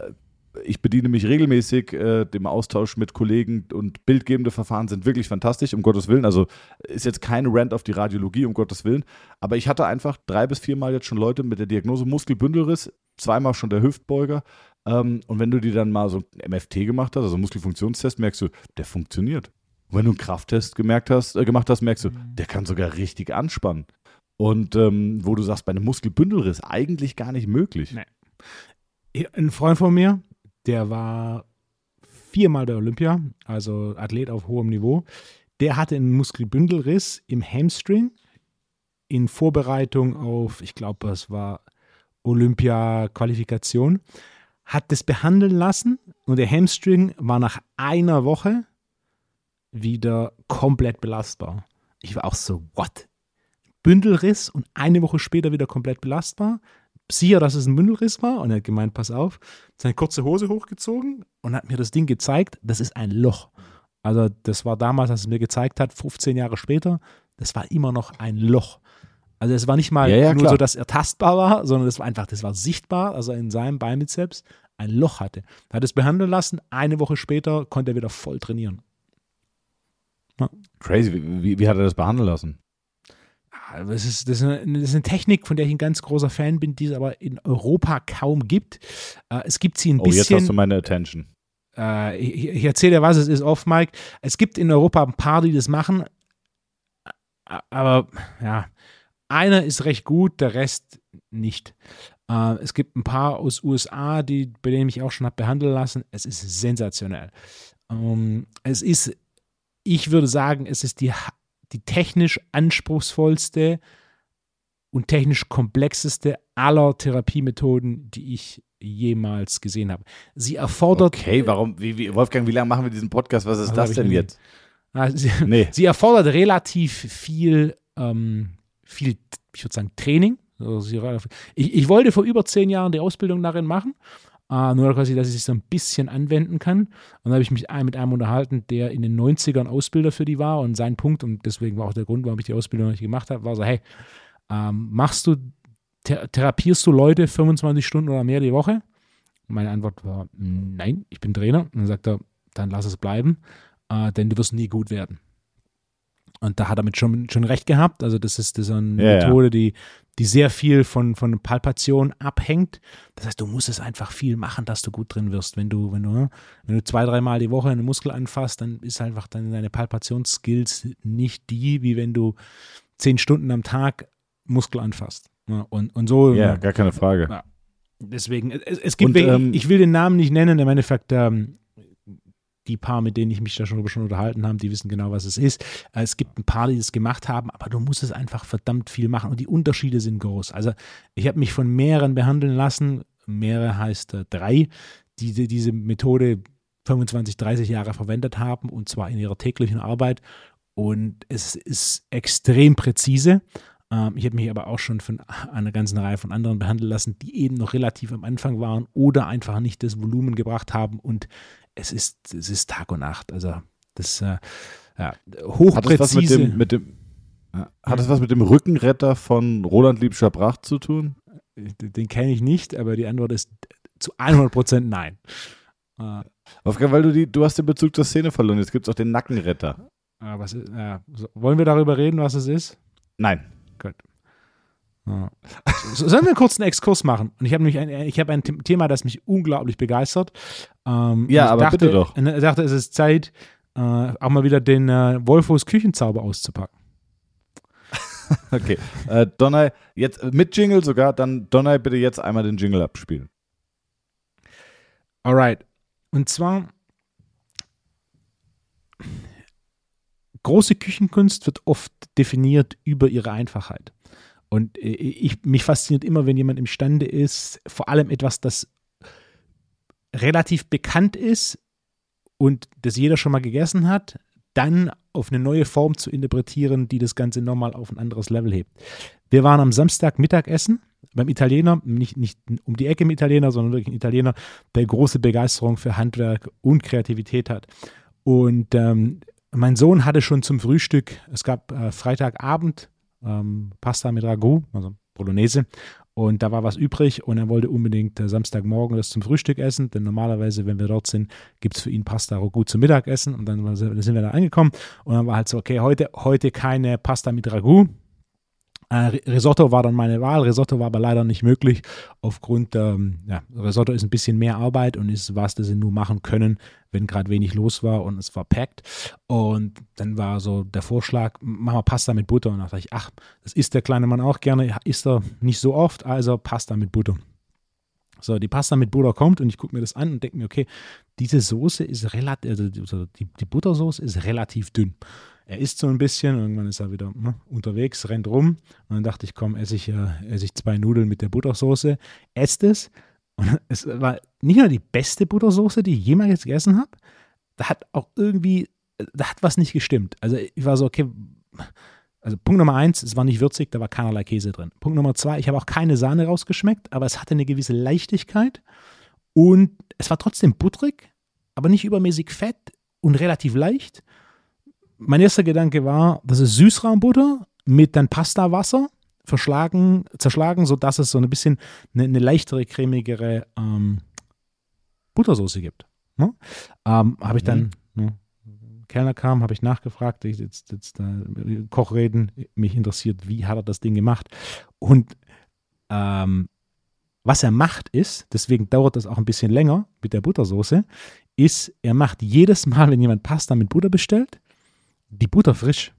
ich bediene mich regelmäßig äh, dem Austausch mit Kollegen und bildgebende Verfahren sind wirklich fantastisch, um Gottes Willen. Also ist jetzt kein Rant auf die Radiologie, um Gottes Willen. Aber ich hatte einfach drei bis viermal jetzt schon Leute mit der Diagnose Muskelbündelriss, zweimal schon der Hüftbeuger. Ähm, und wenn du die dann mal so ein MFT gemacht hast, also Muskelfunktionstest, merkst du, der funktioniert. Und wenn du einen Krafttest gemerkt hast, äh, gemacht hast, merkst du, mhm. der kann sogar richtig anspannen. Und ähm, wo du sagst, bei einem Muskelbündelriss eigentlich gar nicht möglich. Nee. Ein Freund von mir, der war viermal bei Olympia, also Athlet auf hohem Niveau. Der hatte einen Muskelbündelriss im Hamstring in Vorbereitung auf, ich glaube, das war Olympia-Qualifikation, hat das behandeln lassen und der Hamstring war nach einer Woche wieder komplett belastbar. Ich war auch so, what? Bündelriss und eine Woche später wieder komplett belastbar sicher, dass es ein Mündelriss war und er hat gemeint, pass auf, seine kurze Hose hochgezogen und hat mir das Ding gezeigt, das ist ein Loch. Also das war damals, als es mir gezeigt hat, 15 Jahre später, das war immer noch ein Loch. Also es war nicht mal ja, ja, nur so, dass er tastbar war, sondern es war einfach, das war sichtbar, also in seinem Beinbizeps ein Loch hatte. Er hat es behandeln lassen, eine Woche später konnte er wieder voll trainieren. Ja. Crazy, wie, wie, wie hat er das behandeln lassen? Das ist, das, ist eine, das ist eine Technik, von der ich ein ganz großer Fan bin, die es aber in Europa kaum gibt. Äh, es gibt sie ein Oh, bisschen. jetzt hast du meine Attention. Äh, ich, ich erzähle dir, was es ist off, Mike. Es gibt in Europa ein paar, die das machen, aber ja, einer ist recht gut, der Rest nicht. Äh, es gibt ein paar aus USA, die, bei denen ich auch schon habe behandeln lassen. Es ist sensationell. Ähm, es ist, ich würde sagen, es ist die, die technisch anspruchsvollste und technisch komplexeste aller Therapiemethoden, die ich jemals gesehen habe. Sie erfordert. Okay, warum, wie, wie, Wolfgang, wie lange machen wir diesen Podcast? Was ist Was das denn jetzt? Ah, sie, Nee. sie erfordert relativ viel, ähm, viel, ich würde sagen, Training. Also Ich, ich wollte vor über zehn Jahren die Ausbildung darin machen, äh, nur quasi, dass ich es so ein bisschen anwenden kann. Und dann habe ich mich mit einem unterhalten, der in den 90ern Ausbilder für die war und sein Punkt, und deswegen war auch der Grund, warum ich die Ausbildung noch nicht gemacht habe, war so, hey, ähm, machst du, ther therapierst du Leute 25 Stunden oder mehr die Woche? Und meine Antwort war, nein, ich bin Trainer. Und dann sagt er, dann lass es bleiben, äh, denn du wirst nie gut werden. Und da hat er mit schon, schon recht gehabt. Also das ist, das ist eine Ja, ja. Methode, Die, die sehr viel von, von Palpation abhängt. Das heißt, du musst es einfach viel machen, dass du gut drin wirst. Wenn du, wenn du, ne, wenn du zwei, dreimal die Woche einen Muskel anfasst, dann ist einfach dann deine Palpationsskills nicht die, wie wenn du zehn Stunden am Tag Muskel anfasst. Ne? Und, und so Ja, gar keine Frage. Ja. Deswegen, es, es gibt, Und, ähm, ich will den Namen nicht nennen, im Endeffekt, ähm, die paar, mit denen ich mich da schon, schon unterhalten habe, die wissen genau, was es ist. Äh, Es gibt ein paar, die das gemacht haben, aber du musst es einfach verdammt viel machen und die Unterschiede sind groß. Also ich habe mich von mehreren behandeln lassen, mehrere heißt äh, drei, die, die diese Methode 25, 30 Jahre verwendet haben und zwar in ihrer täglichen Arbeit und es ist extrem präzise. Ähm, ich habe mich aber auch schon von einer ganzen Reihe von anderen behandeln lassen, die eben noch relativ am Anfang waren oder einfach nicht das Volumen gebracht haben und es ist, es ist Tag und Nacht. Also das äh, ja, Hat das hochpräzise. was mit dem, mit dem hat das was mit dem Rückenretter von Roland Liebscher-Bracht zu tun? den kenne ich nicht, aber die Antwort ist zu 100 Prozent nein. Äh, Wolfgang, weil du die, du hast den Bezug zur Szene verloren. Jetzt gibt es auch den Nackenretter. äh, was so, wollen wir darüber reden, was es ist? Nein. Ja. Sollen wir einen Exkurs machen? Und ich habe nämlich ein, ich habe ein The- Thema, das mich unglaublich begeistert. Ähm, Ja, aber dachte, bitte doch. Ich dachte, es ist Zeit, äh, auch mal wieder den äh, Wolfos Küchenzauber auszupacken. Okay. äh, Donner, jetzt äh, mit Jingle sogar, dann Donner bitte jetzt einmal den Jingle abspielen. Alright. Und zwar große Küchenkunst wird oft definiert über ihre Einfachheit. Und äh, ich, mich fasziniert immer, wenn jemand imstande ist, vor allem etwas, das relativ bekannt ist und das jeder schon mal gegessen hat, dann auf eine neue Form zu interpretieren, die das Ganze nochmal auf ein anderes Level hebt. Wir waren am Samstag Mittagessen beim Italiener, nicht, nicht um die Ecke im Italiener, sondern wirklich ein Italiener, der große Begeisterung für Handwerk und Kreativität hat. Und ähm, mein Sohn hatte schon zum Frühstück, es gab äh, Freitagabend ähm, Pasta mit Ragout, also Bolognese, und da war was übrig und er wollte unbedingt äh, Samstagmorgen das zum Frühstück essen, denn normalerweise, wenn wir dort sind, gibt es für ihn Pasta Ragout zum Mittagessen und dann war- sind wir da angekommen und dann war halt so, okay, heute, heute keine Pasta mit Ragout, äh, Risotto war dann meine Wahl. Risotto war aber leider nicht möglich aufgrund, ähm, ja, Risotto ist ein bisschen mehr Arbeit und ist was, das sie nur machen können, wenn gerade wenig los war und es war packt. Und dann war so der Vorschlag, machen wir Pasta mit Butter. Und da dachte ich, ach, das isst der kleine Mann auch gerne, isst er nicht so oft, also Pasta mit Butter. So, die Pasta mit Butter kommt und ich gucke mir das an und denke mir, okay, diese Soße ist relativ, also die, die Buttersoße ist relativ dünn. Er isst so ein bisschen, irgendwann ist er wieder ne, unterwegs, rennt rum. Und dann dachte ich, komm, esse ich, äh, esse ich zwei Nudeln mit der Buttersoße, esst es. Und es war nicht nur die beste Buttersoße, die ich jemals gegessen habe, da hat auch irgendwie, da hat was nicht gestimmt. Also ich war so, okay, also Punkt Nummer eins, es war nicht würzig, da war keinerlei Käse drin. Punkt Nummer zwei, ich habe auch keine Sahne rausgeschmeckt, aber es hatte eine gewisse Leichtigkeit und es war trotzdem butterig, aber nicht übermäßig fett und relativ leicht. Mein erster Gedanke war, das ist Süßraumbutter mit dann Pastawasser verschlagen, zerschlagen, sodass es so ein bisschen eine, eine leichtere, cremigere ähm, Buttersoße gibt. Ne? Ähm, Habe ich dann ne, Kellner kam, habe ich nachgefragt. Ich jetzt, jetzt äh, Kochreden, mich interessiert, wie hat er das Ding gemacht. Und ähm, was er macht ist, deswegen dauert das auch ein bisschen länger mit der Buttersoße, ist, er macht jedes Mal, wenn jemand Pasta mit Butter bestellt, die Butter frisch.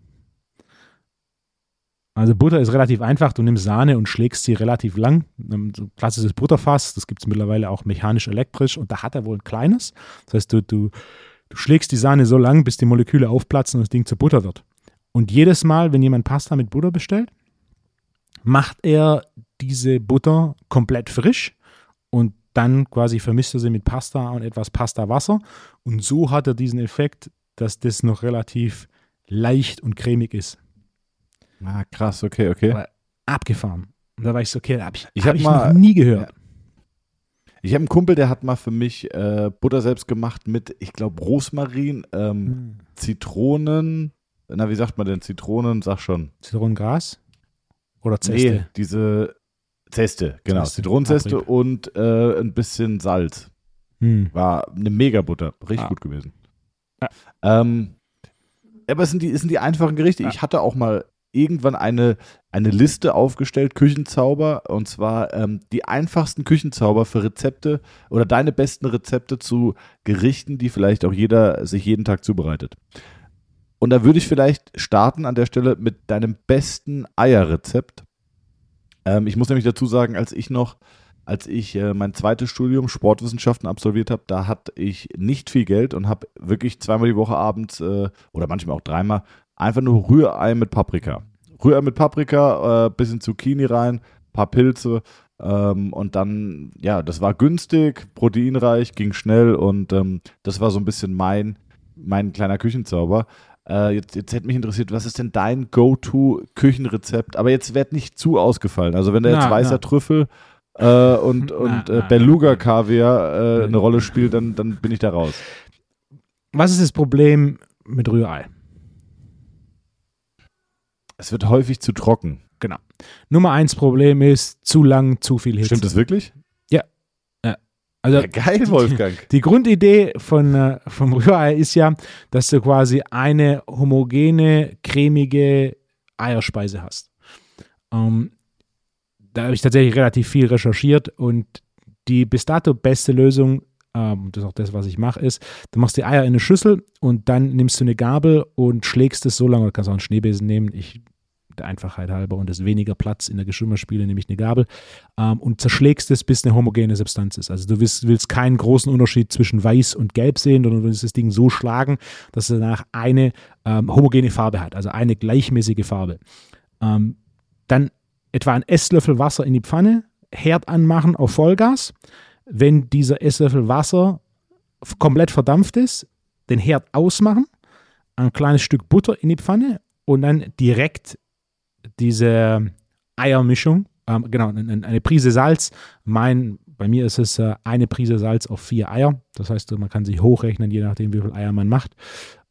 Also Butter ist relativ einfach. Du nimmst Sahne und schlägst sie relativ lang. Ein klassisches Butterfass, das gibt es mittlerweile auch mechanisch-elektrisch und da hat er wohl ein kleines. Das heißt, du, du, du schlägst die Sahne so lang, bis die Moleküle aufplatzen und das Ding zu Butter wird. Und jedes Mal, wenn jemand Pasta mit Butter bestellt, macht er diese Butter komplett frisch und dann quasi vermisst er sie mit Pasta und etwas Pasta-Wasser. Und so hat er diesen Effekt, dass das noch relativ leicht und cremig ist. Ah, krass, okay, okay. Aber abgefahren. Und da war ich so, okay, habe ich, ich hab hab mal, noch nie gehört. Ja. Ich habe einen Kumpel, der hat mal für mich äh, Butter selbst gemacht mit, ich glaube, Rosmarin, ähm, hm. Zitronen, na, wie sagt man denn Zitronen? Sag schon. Zitronengras? Oder Zeste? Nee, diese Zeste, genau. Zeste, Zitronenzeste April. und äh, ein bisschen Salz. Hm. War eine Mega-Butter. Richtig ah. gut gewesen. Ja. Ähm, aber es sind die, es sind die einfachen Gerichte. Ja. Ich hatte auch mal irgendwann eine, eine Liste aufgestellt, Küchenzauber, und zwar ähm, die einfachsten Küchenzauber für Rezepte oder deine besten Rezepte zu Gerichten, die vielleicht auch jeder sich jeden Tag zubereitet. Und da würde ich vielleicht starten an der Stelle mit deinem besten Eierrezept. Ähm, ich muss nämlich dazu sagen, als ich noch, als ich äh, mein zweites Studium Sportwissenschaften absolviert habe, da hatte ich nicht viel Geld und habe wirklich zweimal die Woche abends äh, oder manchmal auch dreimal einfach nur Rührei mit Paprika. Rührei mit Paprika, äh, bisschen Zucchini rein, paar Pilze ähm, und dann, ja, das war günstig, proteinreich, ging schnell und ähm, das war so ein bisschen mein, mein kleiner Küchenzauber. Äh, jetzt, jetzt hätte mich interessiert, was ist denn dein Go-To-Küchenrezept? Aber jetzt wird nicht zu ausgefallen. Also wenn da jetzt na, weißer na. Trüffel äh, und, und äh, Beluga-Kaviar äh, eine Rolle spielt, dann, dann bin ich da raus. Was ist das Problem mit Rührei? Es wird häufig zu trocken. Genau. Nummer eins Problem ist zu lang, zu viel Hitze. Stimmt das wirklich? Ja. ja. Also, ja, geil, Wolfgang. Die, die Grundidee von, äh, vom Rührei ist ja, dass du quasi eine homogene, cremige Eierspeise hast. Ähm, da habe ich tatsächlich relativ viel recherchiert und die bis dato beste Lösung ähm, das ist auch das, was ich mache, ist, du machst die Eier in eine Schüssel und dann nimmst du eine Gabel und schlägst es so lange, du kannst auch einen Schneebesen nehmen, ich der Einfachheit halber und es weniger Platz in der Geschirrmaschine, nehme ich eine Gabel ähm, und zerschlägst es, bis eine homogene Substanz ist. Also du willst, willst keinen großen Unterschied zwischen weiß und gelb sehen, sondern du willst das Ding so schlagen, dass es danach eine ähm, homogene Farbe hat, also eine gleichmäßige Farbe. Ähm, dann etwa ein Esslöffel Wasser in die Pfanne, Herd anmachen auf Vollgas, wenn dieser Esslöffel Wasser komplett verdampft ist, den Herd ausmachen, ein kleines Stück Butter in die Pfanne und dann direkt diese Eiermischung, ähm, genau, eine Prise Salz. Mein, bei mir ist es äh, eine Prise Salz auf vier Eier. Das heißt, man kann sich hochrechnen, je nachdem, wie viel Eier man macht.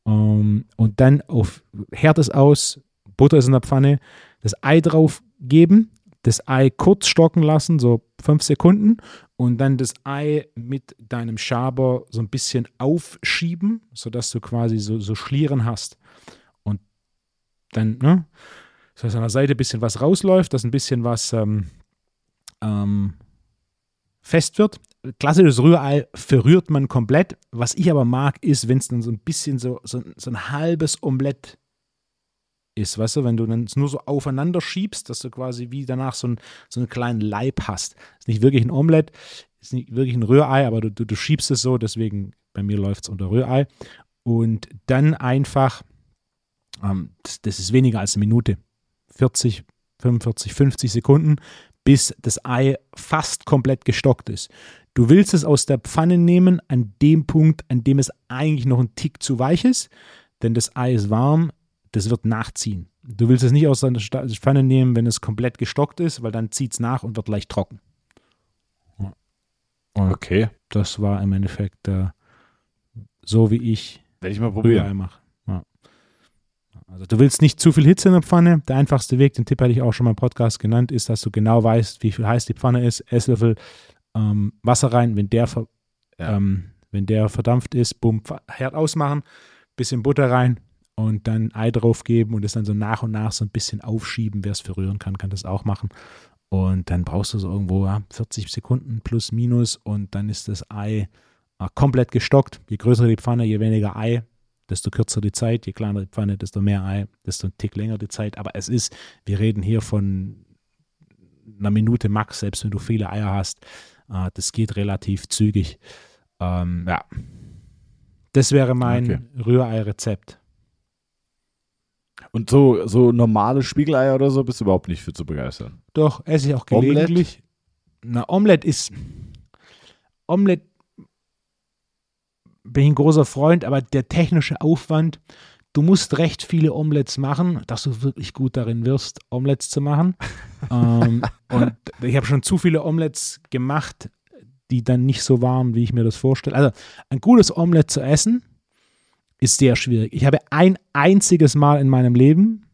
Ähm, und dann auf Herd ist aus, Butter ist in der Pfanne, das Ei drauf geben, das Ei kurz stocken lassen, so fünf Sekunden, und dann das Ei mit deinem Schaber so ein bisschen aufschieben, sodass du quasi so, so Schlieren hast. Und dann, ne, so dass an der Seite ein bisschen was rausläuft, dass ein bisschen was ähm, ähm, fest wird. Klassisches Rührei verrührt man komplett. Was ich aber mag, ist, wenn es dann so ein bisschen so, so, so ein halbes Omelett ist, weißt du, wenn du dann nur so aufeinander schiebst, dass du quasi wie danach so, ein, so einen kleinen Leib hast. Ist nicht wirklich ein Omelett, ist nicht wirklich ein Rührei, aber du, du, du schiebst es so, deswegen bei mir läuft es unter Rührei. Und dann einfach, ähm, das, das ist weniger als eine Minute, 40, 45, 50 Sekunden, bis das Ei fast komplett gestockt ist. Du willst es aus der Pfanne nehmen an dem Punkt, an dem es eigentlich noch ein Tick zu weich ist, denn das Ei ist warm, das wird nachziehen. Du willst es nicht aus der Pfanne nehmen, wenn es komplett gestockt ist, weil dann zieht es nach und wird leicht trocken. okay. Das war im Endeffekt äh, so, wie ich, Werde ich mal probieren. mache. Ja. Also du willst nicht zu viel Hitze in der Pfanne. Der einfachste Weg, den Tipp hatte ich auch schon mal im Podcast genannt, ist, dass du genau weißt, wie viel heiß die Pfanne ist. Esslöffel ähm, Wasser rein, wenn der, ja. ähm, wenn der verdampft ist, bumm, Herd ausmachen bisschen Butter rein und dann Ei drauf geben und es dann so nach und nach so ein bisschen aufschieben. Wer es verrühren kann, kann das auch machen. Und dann brauchst du so irgendwo ja, 40 Sekunden plus minus und dann ist das Ei äh, komplett gestockt. Je größer die Pfanne, je weniger Ei, desto kürzer die Zeit. Je kleiner die Pfanne, desto mehr Ei, desto ein Tick länger die Zeit. Aber es ist, wir reden hier von einer Minute max, selbst wenn du viele Eier hast. Äh, das geht relativ zügig. Ähm, ja. Das wäre mein okay. Rührei-Rezept. Und so, so normale Spiegeleier oder so bist du überhaupt nicht für zu begeistern. Doch, esse ich auch gelegentlich. Omelette? Na, Omelette ist. Omelette bin ich ein großer Freund, aber der technische Aufwand, du musst recht viele Omelettes machen, dass du wirklich gut darin wirst, Omelettes zu machen. ähm, und ich habe schon zu viele Omelettes gemacht, die dann nicht so waren, wie ich mir das vorstelle. Also ein gutes Omelette zu essen ist sehr schwierig. Ich habe ein einziges Mal in meinem Leben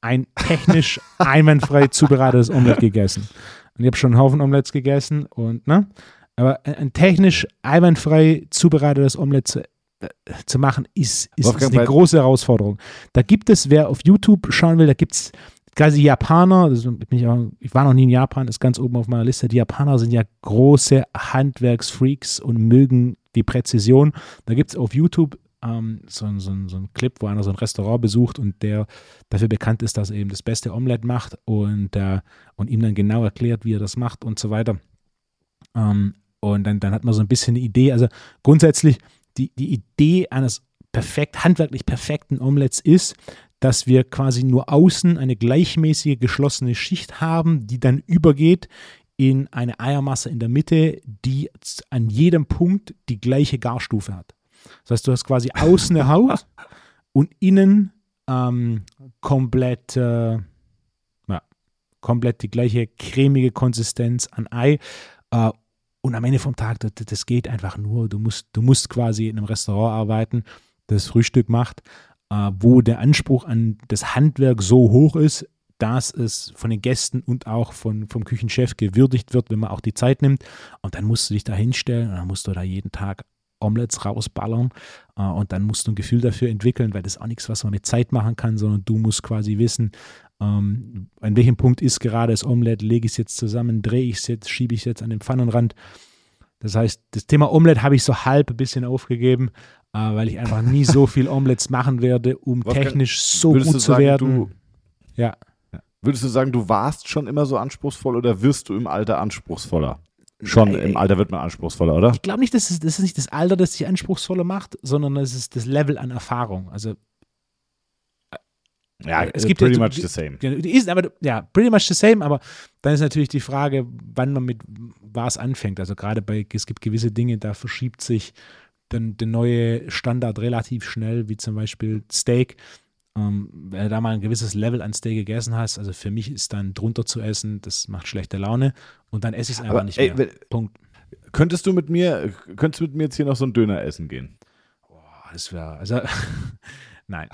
ein technisch einwandfrei zubereitetes Omelette gegessen. Und ich habe schon einen Haufen Omelettes gegessen und, ne? Aber ein, technisch einwandfrei zubereitetes Omelette zu, äh, zu machen, ist, ist, ist eine große Herausforderung. Da gibt es, wer auf YouTube schauen will, da gibt es quasi Japaner, ich, auch, ich, war noch nie in Japan, ist ganz oben auf meiner Liste. Die Japaner sind ja große Handwerksfreaks und mögen die Präzision. Da gibt es auf YouTube ähm, so, so, so ein Clip, wo einer so ein Restaurant besucht und der dafür bekannt ist, dass er eben das beste Omelette macht und, äh, und ihm dann genau erklärt, wie er das macht und so weiter. Ähm, und dann, dann hat man so ein bisschen eine Idee. Also grundsätzlich, die, die Idee eines perfekt, handwerklich perfekten Omelettes ist, dass wir quasi nur außen eine gleichmäßige geschlossene Schicht haben, die dann übergeht in eine Eiermasse in der Mitte, die an jedem Punkt die gleiche Garstufe hat. Das heißt, du hast quasi außen eine Haut und innen ähm, komplett, äh, ja, komplett die gleiche cremige Konsistenz an Ei. Äh, und am Ende vom Tag, das, das, geht einfach nur. Du musst, du musst quasi in einem Restaurant arbeiten, das Frühstück macht, äh, wo der Anspruch an das Handwerk so hoch ist, dass es von den Gästen und auch von, vom Küchenchef gewürdigt wird, wenn man auch die Zeit nimmt. Und dann musst du dich da hinstellen und dann musst du da jeden Tag Omelettes rausballern äh, und dann musst du ein Gefühl dafür entwickeln, weil das ist auch nichts, was man mit Zeit machen kann, sondern du musst quasi wissen, ähm, an welchem Punkt ist gerade das Omelette, lege ich es jetzt zusammen, drehe ich es jetzt, schiebe ich es jetzt an den Pfannenrand. Das heißt, das Thema Omelette habe ich so halb ein bisschen aufgegeben, äh, weil ich einfach nie so viel Omelettes machen werde, um Was technisch so gut zu sagen, werden. Du, ja. Würdest du sagen, du warst schon immer so anspruchsvoll oder wirst du im Alter anspruchsvoller? Schon Nein, im Alter wird man anspruchsvoller, oder? Ich glaube nicht, dass es, das ist nicht das Alter, das dich anspruchsvoller macht, sondern es ist das Level an Erfahrung. Also ja, es gibt pretty ja, much the same. Ist, aber, ja, pretty much the same, aber dann ist natürlich die Frage, wann man mit was anfängt. Also gerade bei, es gibt gewisse Dinge, da verschiebt sich dann der neue Standard relativ schnell, wie zum Beispiel Steak. Ähm, wenn du da mal ein gewisses Level an Steak gegessen hast, also für mich ist dann drunter zu essen, das macht schlechte Laune und dann esse ich es einfach aber, nicht mehr. Ey, Punkt. Könntest du mit mir, könntest du mit mir jetzt hier noch so ein Döner essen gehen? Boah, das wäre, also Nein.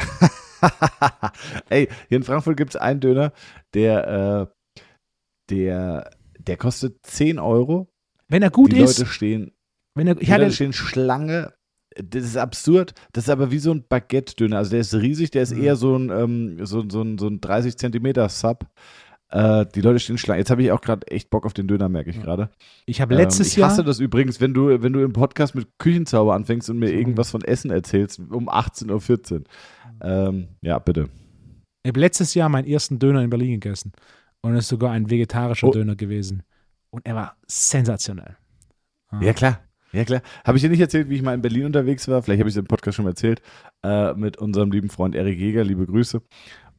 Ey, hier in Frankfurt gibt es einen Döner, der, äh, der, der kostet 10 Euro. Wenn er gut die ist. Die Leute stehen, wenn er, die Leute stehen Schlange. Das ist absurd. Das ist aber wie so ein Baguette-Döner. Also der ist riesig, der ist mhm. eher so ein, ähm, so, so, ein, so ein 30 Zentimeter Sub. Äh, die Leute stehen Schlange. Jetzt habe ich auch gerade echt Bock auf den Döner, merke ich gerade. Ich habe letztes ähm, ich Jahr. Ich hasse das übrigens, wenn du, wenn du im Podcast mit Küchenzauber anfängst und mir irgendwas von Essen erzählst um 18.14 Uhr. Ähm, ja, bitte. Ich habe letztes Jahr meinen ersten Döner in Berlin gegessen. Und es ist sogar ein vegetarischer oh. Döner gewesen. Und er war sensationell. Ah. Ja, klar. Ja, klar. Habe ich dir nicht erzählt, wie ich mal in Berlin unterwegs war? Vielleicht habe ich es im Podcast schon mal erzählt. Äh, mit unserem lieben Freund Erik Jäger. Liebe Grüße.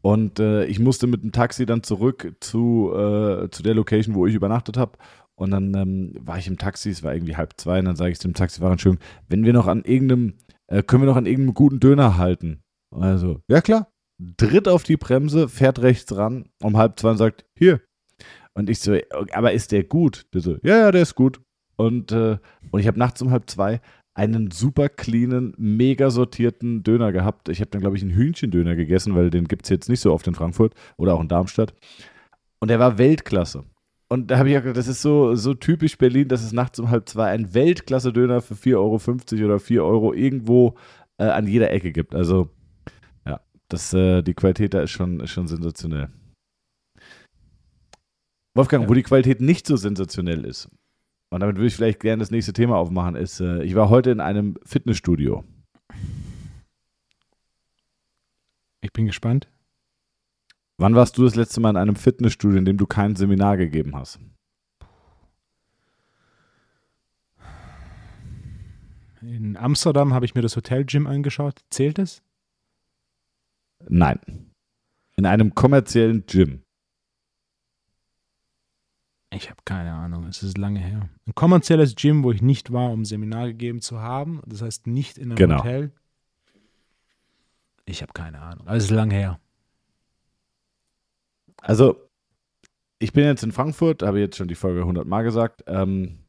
Und äh, ich musste mit dem Taxi dann zurück zu, äh, zu der Location, wo ich übernachtet habe. Und dann ähm, war ich im Taxi, es war irgendwie halb zwei, und dann sage ich dem Taxifahrer, schön, wenn wir noch an irgendeinem, äh, können wir noch an irgendeinem guten Döner halten? Also, ja klar. Tritt auf die Bremse, fährt rechts ran, um halb zwei und sagt, hier. Und ich so, aber ist der gut? Der so, ja, ja, der ist gut. Und, äh, und ich habe nachts um halb zwei einen super cleanen, mega sortierten Döner gehabt. Ich habe dann, glaube ich, einen Hühnchendöner gegessen, weil den gibt es jetzt nicht so oft in Frankfurt oder auch in Darmstadt. Und der war Weltklasse. Und da habe ich auch gedacht, das ist so, so typisch Berlin, dass es nachts um halb zwei ein Weltklasse-Döner für 4,50 Euro oder 4 Euro irgendwo äh, an jeder Ecke gibt. Also, ja, das, äh, die Qualität da ist schon, ist schon sensationell. Wolfgang, Ja. wo die Qualität nicht so sensationell ist, und damit würde ich vielleicht gerne das nächste Thema aufmachen, ist, äh, ich war heute in einem Fitnessstudio. Ich bin gespannt. Wann warst du das letzte Mal in einem Fitnessstudio, in dem du kein Seminar gegeben hast? In Amsterdam habe ich mir das Hotel-Gym angeschaut. Zählt es? Nein. In einem kommerziellen Gym. Ich habe keine Ahnung. Es ist lange her. Ein kommerzielles Gym, wo ich nicht war, um Seminar gegeben zu haben. Das heißt nicht in einem Genau. Hotel. Ich habe keine Ahnung. Aber es ist lange her. Also, ich bin jetzt in Frankfurt, habe jetzt schon die Folge 100 Mal gesagt. Ähm,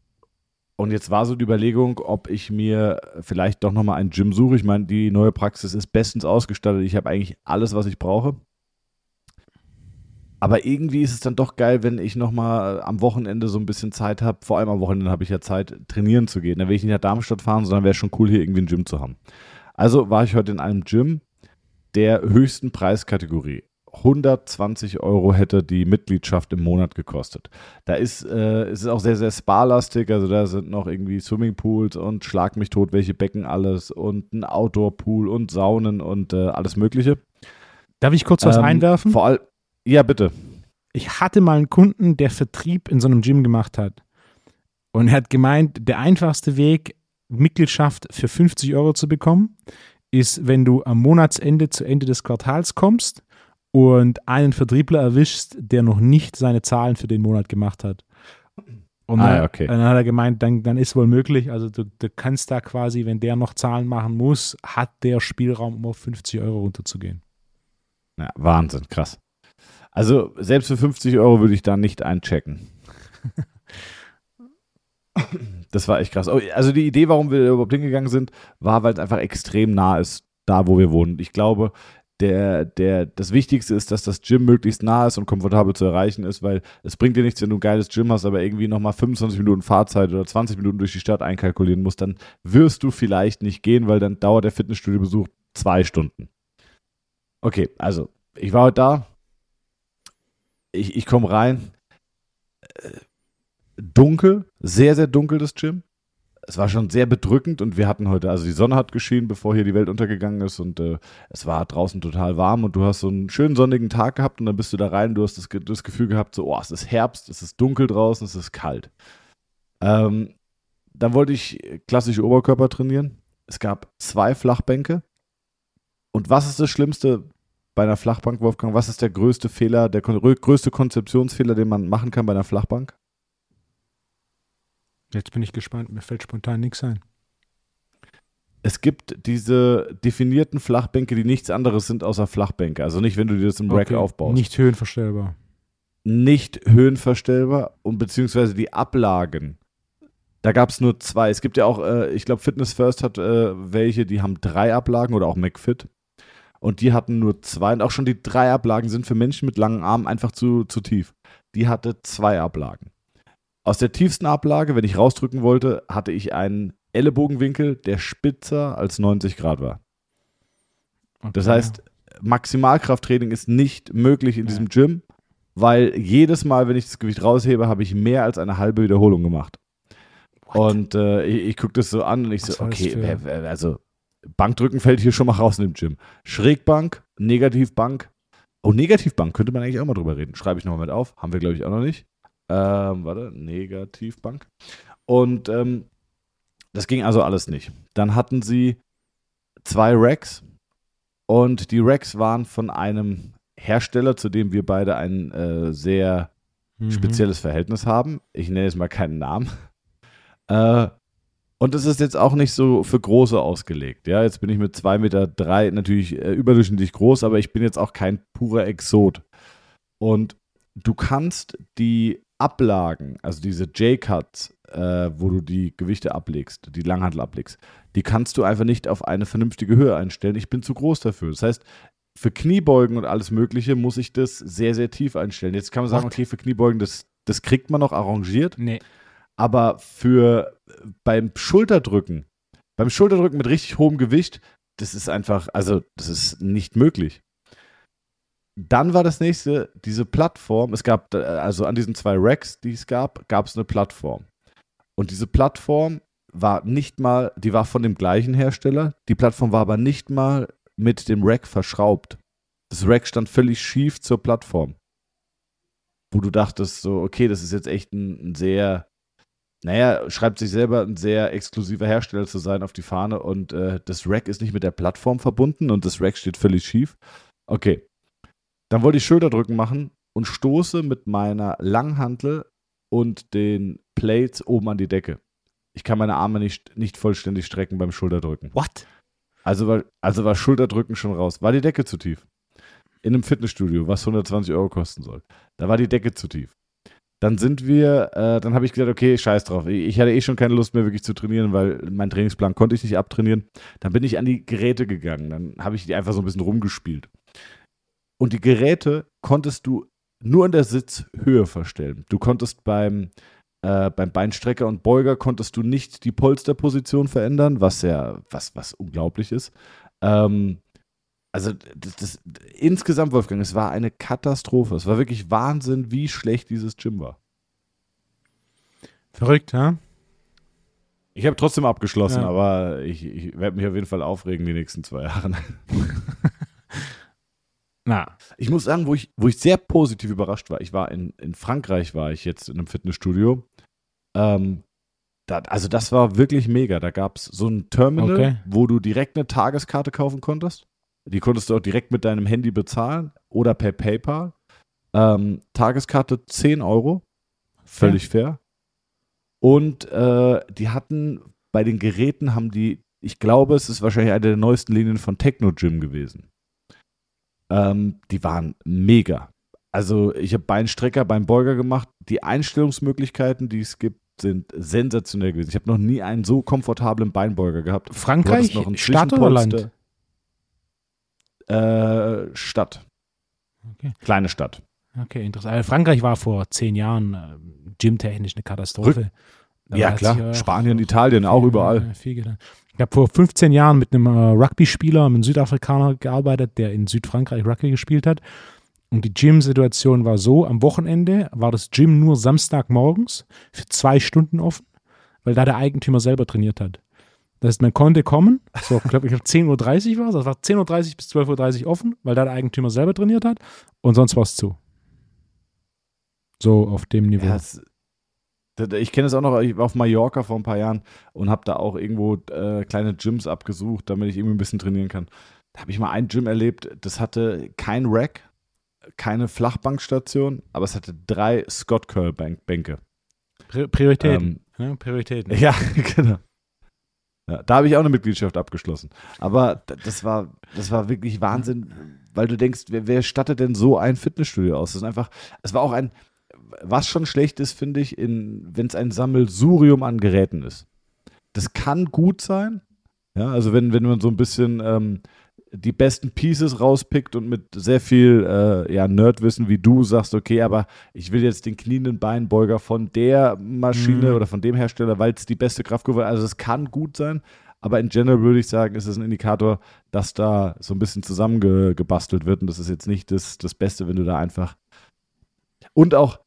und jetzt war so die Überlegung, ob ich mir vielleicht doch nochmal ein Gym suche. Ich meine, die neue Praxis ist bestens ausgestattet. Ich habe eigentlich alles, was ich brauche. Aber irgendwie ist es dann doch geil, wenn ich nochmal am Wochenende so ein bisschen Zeit habe. Vor allem am Wochenende habe ich ja Zeit, trainieren zu gehen. Dann will ich nicht nach Darmstadt fahren, sondern wäre schon cool, hier irgendwie ein Gym zu haben. Also war ich heute in einem Gym der höchsten Preiskategorie. 120 Euro hätte die Mitgliedschaft im Monat gekostet. Da ist äh, es ist auch sehr, sehr spa-lastig. Also da sind noch irgendwie Swimmingpools und Schlag mich tot, welche Becken alles und ein Outdoor-Pool und Saunen und äh, alles Mögliche. Darf ich kurz was Ähm, einwerfen? Vor allem, ja, bitte. Ich hatte mal einen Kunden, der Vertrieb in so einem Gym gemacht hat. Und er hat gemeint, der einfachste Weg, Mitgliedschaft für 50 Euro zu bekommen, ist, wenn du am Monatsende zu Ende des Quartals kommst und einen Vertriebler erwischst, der noch nicht seine Zahlen für den Monat gemacht hat. Und Ah, dann, ja, okay. dann hat er gemeint, dann, dann ist wohl möglich, also du, du kannst da quasi, wenn der noch Zahlen machen muss, hat der Spielraum, um auf 50 Euro runterzugehen. Ja, Wahnsinn, krass. Also selbst für 50 Euro würde ich da nicht einchecken. Das war echt krass. Oh, Also die Idee, warum wir überhaupt hingegangen sind, war, weil es einfach extrem nah ist, da wo wir wohnen. Ich glaube, der, der, das Wichtigste ist, dass das Gym möglichst nah ist und komfortabel zu erreichen ist, weil es bringt dir nichts, wenn du ein geiles Gym hast, aber irgendwie nochmal 25 Minuten Fahrzeit oder 20 Minuten durch die Stadt einkalkulieren musst, dann wirst du vielleicht nicht gehen, weil dann dauert der Fitnessstudio-Besuch zwei Stunden. Okay, also ich war heute da. Ich, ich komme rein. Äh, Dunkel, sehr, sehr dunkel das Gym. Es war schon sehr bedrückend und wir hatten heute, also die Sonne hat geschienen, bevor hier die Welt untergegangen ist und äh, es war draußen total warm und du hast so einen schönen sonnigen Tag gehabt und dann bist du da rein, du hast das, das Gefühl gehabt, so, oh, es ist Herbst, es ist dunkel draußen, es ist kalt. Ähm, dann wollte ich klassische Oberkörper trainieren. Es gab zwei Flachbänke. Und was ist das Schlimmste bei einer Flachbank, Wolfgang? Was ist der größte Fehler, der größte Konzeptionsfehler, den man machen kann bei einer Flachbank? Jetzt bin ich gespannt, mir fällt spontan nichts ein. Es gibt diese definierten Flachbänke, die nichts anderes sind außer Flachbänke. Also nicht, wenn du dir das im Rack Okay, aufbaust. Nicht höhenverstellbar. nicht höhenverstellbar und beziehungsweise die Ablagen. Da gab es nur zwei. Es gibt ja auch, äh, ich glaube, Fitness First hat äh, welche, die haben drei Ablagen oder auch McFit. Und die hatten nur zwei. Und auch schon die drei Ablagen sind für Menschen mit langen Armen einfach zu, zu tief. Die hatte zwei Ablagen. Aus der tiefsten Ablage, wenn ich rausdrücken wollte, hatte ich einen Ellenbogenwinkel, der spitzer als 90 Grad war. Das Okay. heißt, Maximalkrafttraining ist nicht möglich in Ja. diesem Gym, weil jedes Mal, wenn ich das Gewicht raushebe, habe ich mehr als eine halbe Wiederholung gemacht. What? Und äh, ich, ich gucke das so an und ich Was so, das okay, also Bankdrücken fällt hier schon mal raus in dem Gym. Schrägbank, Negativbank. Oh, Negativbank, könnte man eigentlich auch mal drüber reden. Schreibe ich nochmal mit auf. Haben wir, glaube ich, auch noch nicht. Ähm, warte, Negativbank. Und ähm, das ging also alles nicht. Dann hatten sie zwei Racks und die Racks waren von einem Hersteller, zu dem wir beide ein äh, sehr Mhm. spezielles Verhältnis haben. Ich nenne jetzt mal keinen Namen. Äh, und es ist jetzt auch nicht so für Große ausgelegt. Ja, jetzt bin ich mit 2,3 Meter drei natürlich äh, überdurchschnittlich groß, aber ich bin jetzt auch kein purer Exot. Und du kannst die Ablagen, also diese J-Cuts, äh, wo du die Gewichte ablegst, die Langhantel ablegst, die kannst du einfach nicht auf eine vernünftige Höhe einstellen. Ich bin zu groß dafür. Das heißt, für Kniebeugen und alles Mögliche muss ich das sehr, sehr tief einstellen. Jetzt kann man sagen, What? okay, für Kniebeugen, das, das kriegt man noch arrangiert. Nee. Aber für beim Schulterdrücken, beim Schulterdrücken mit richtig hohem Gewicht, das ist einfach, also das ist nicht möglich. Dann war das nächste, diese Plattform, es gab, also an diesen zwei Racks, die es gab, gab es eine Plattform. Und diese Plattform war nicht mal, die war von dem gleichen Hersteller, die Plattform war aber nicht mal mit dem Rack verschraubt. Das Rack stand völlig schief zur Plattform. Wo du dachtest, so, okay, das ist jetzt echt ein, ein sehr, naja, schreibt sich selber ein sehr exklusiver Hersteller zu sein auf die Fahne und äh, das Rack ist nicht mit der Plattform verbunden und das Rack steht völlig schief. Okay. Dann wollte ich Schulterdrücken machen und stoße mit meiner Langhantel und den Plates oben an die Decke. Ich kann meine Arme nicht, nicht vollständig strecken beim Schulterdrücken. What? Also war, also war Schulterdrücken schon raus. War die Decke zu tief? In einem Fitnessstudio, was 120 Euro kosten soll. Da war die Decke zu tief. Dann sind wir, äh, dann habe ich gesagt, okay, scheiß drauf. Ich hatte eh schon keine Lust mehr wirklich zu trainieren, weil mein Trainingsplan konnte ich nicht abtrainieren. Dann bin ich an die Geräte gegangen. Dann habe ich die einfach so ein bisschen rumgespielt. Und die Geräte konntest du nur in der Sitzhöhe verstellen. Du konntest beim äh, beim Beinstrecker und Beuger konntest du nicht die Polsterposition verändern, was ja, was, was unglaublich ist. Ähm, also das, das, insgesamt, Wolfgang, es war eine Katastrophe. Es war wirklich Wahnsinn, wie schlecht dieses Gym war. Verrückt, ja? Ich habe trotzdem abgeschlossen, ja. aber ich, ich werde mich auf jeden Fall aufregen die nächsten zwei Jahre. Na. Ich muss sagen, wo ich, wo ich sehr positiv überrascht war, ich war in, in Frankreich, war ich jetzt in einem Fitnessstudio. Ähm, da, also das war wirklich mega. Da gab es so ein Terminal, okay. wo du direkt eine Tageskarte kaufen konntest. Die konntest du auch direkt mit deinem Handy bezahlen oder per PayPal. Ähm, Tageskarte 10 Euro. Völlig okay. fair. Und äh, die hatten bei den Geräten haben die, ich glaube, es ist wahrscheinlich eine der neuesten Linien von Techno Gym gewesen. Ähm, die waren mega. Also ich habe Beinstrecker beim Beuger gemacht. Die Einstellungsmöglichkeiten, die es gibt, sind sensationell gewesen. Ich habe noch nie einen so komfortablen Beinbeuger gehabt. Frankreich, noch Stadt oder Land? Äh, Stadt. Okay. Kleine Stadt. Okay, interessant. Also Frankreich war vor zehn Jahren äh, gymtechnisch eine Katastrophe. ja, klar. Sich, äh, Spanien, Italien, auch überall. Viel. Ich habe vor 15 Jahren mit einem äh, Rugby-Spieler, einem Südafrikaner gearbeitet, der in Südfrankreich Rugby gespielt hat. Und die Gym-Situation war so, am Wochenende war das Gym nur Samstagmorgens für zwei Stunden offen, weil da der Eigentümer selber trainiert hat. Das heißt, man konnte kommen, so, ich glaube, ich 10.30 Uhr war es, das war 10.30 Uhr bis 12.30 Uhr offen, weil da der Eigentümer selber trainiert hat und sonst war es zu. So auf dem Niveau. Ja, ich kenne es auch noch, ich war auf Mallorca vor ein paar Jahren und habe da auch irgendwo äh, kleine Gyms abgesucht, damit ich irgendwie ein bisschen trainieren kann. Da habe ich mal ein Gym erlebt, das hatte kein Rack, keine Flachbankstation, aber es hatte drei Scott Curl Bänke. Prioritäten. Ähm, ja, Prioritäten. Ja, genau. Ja, da habe ich auch eine Mitgliedschaft abgeschlossen. Aber das war, das war wirklich Wahnsinn, weil du denkst, wer, wer stattet denn so ein Fitnessstudio aus? Das ist einfach, es war auch ein, was schon schlecht ist, finde ich, wenn es ein Sammelsurium an Geräten ist. Das kann gut sein. Ja, also wenn, wenn man so ein bisschen ähm, die besten Pieces rauspickt und mit sehr viel äh, ja, Nerdwissen wie du sagst, okay, aber ich will jetzt den knienden Beinbeuger von der Maschine mhm. oder von dem Hersteller, weil es die beste Kraftkurve ist. Also es kann gut sein, aber in general würde ich sagen, ist es ein Indikator, dass da so ein bisschen zusammengebastelt wird und das ist jetzt nicht das, das Beste, wenn du da einfach und auch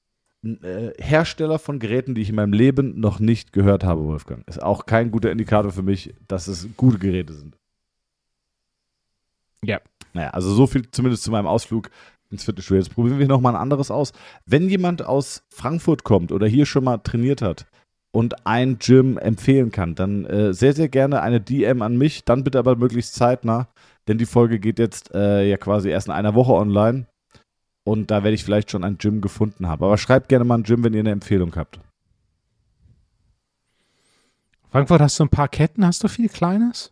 äh, Hersteller von Geräten, die ich in meinem Leben noch nicht gehört habe, Wolfgang. Ist auch kein guter Indikator für mich, dass es gute Geräte sind. Ja. Naja, also so viel zumindest zu meinem Ausflug ins Fitnessstudio. Jetzt probieren wir nochmal ein anderes aus. Wenn jemand aus Frankfurt kommt oder hier schon mal trainiert hat und ein Gym empfehlen kann, dann äh, sehr, sehr gerne eine DM an mich. Dann bitte aber möglichst zeitnah, denn die Folge geht jetzt äh, ja quasi erst in einer Woche online. Und da werde ich vielleicht schon ein Gym gefunden haben. Aber schreibt gerne mal ein Gym, wenn ihr eine Empfehlung habt. Frankfurt, hast du ein paar Ketten? Hast du viel Kleines?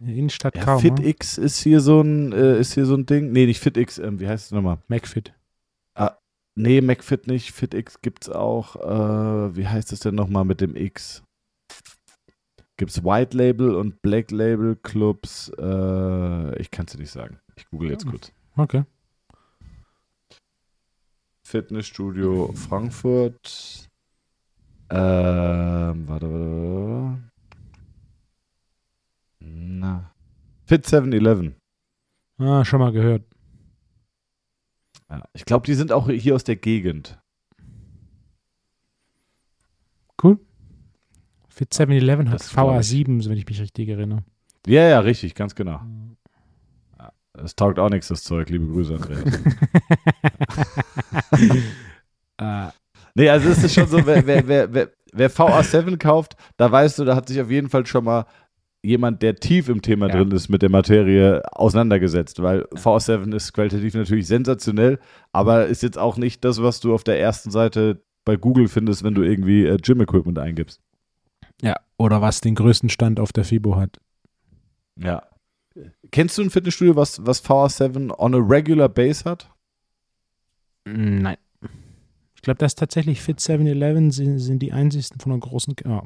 Innenstadt ja, kaum. FitX ne? ist hier so ein, äh, ist hier so ein Ding. Nee, nicht FitX, äh, wie heißt es nochmal? MacFit. Ah, nee, MacFit nicht. FitX gibt es auch, äh, wie heißt es denn nochmal mit dem X? Gibt es White Label und Black Label Clubs? Äh, ich kann es dir nicht sagen. Ich google jetzt kurz. Okay. Fitnessstudio Frankfurt. Ähm, warte, warte, warte. Na. Fit 7-Eleven. Ah, schon mal gehört. Ja, ich glaube, die sind auch hier aus der Gegend. Cool. Fit 7-Eleven hat Das glaub ich. VA7, wenn ich mich richtig erinnere. Ja, ja, richtig, ganz genau. Es taugt auch nichts, das Zeug. Liebe Grüße, Andreas. Äh, nee, also es ist schon so, wer, wer, wer, wer, wer VA7 kauft, da weißt du, da hat sich auf jeden Fall schon mal jemand, der tief im Thema Ja. drin ist, mit der Materie auseinandergesetzt, weil VA7 ist qualitativ natürlich sensationell, aber ist jetzt auch nicht das, was du auf der ersten Seite bei Google findest, wenn du irgendwie äh, Gym-Equipment eingibst. ja, oder was den größten Stand auf der FIBO hat. Ja. Kennst du ein Fitnessstudio, was, was VA7 on a regular base hat? Mm, Nein. Ich glaube, das ist tatsächlich Fit 7-Eleven sind, sind die einzigsten von einer großen, ja,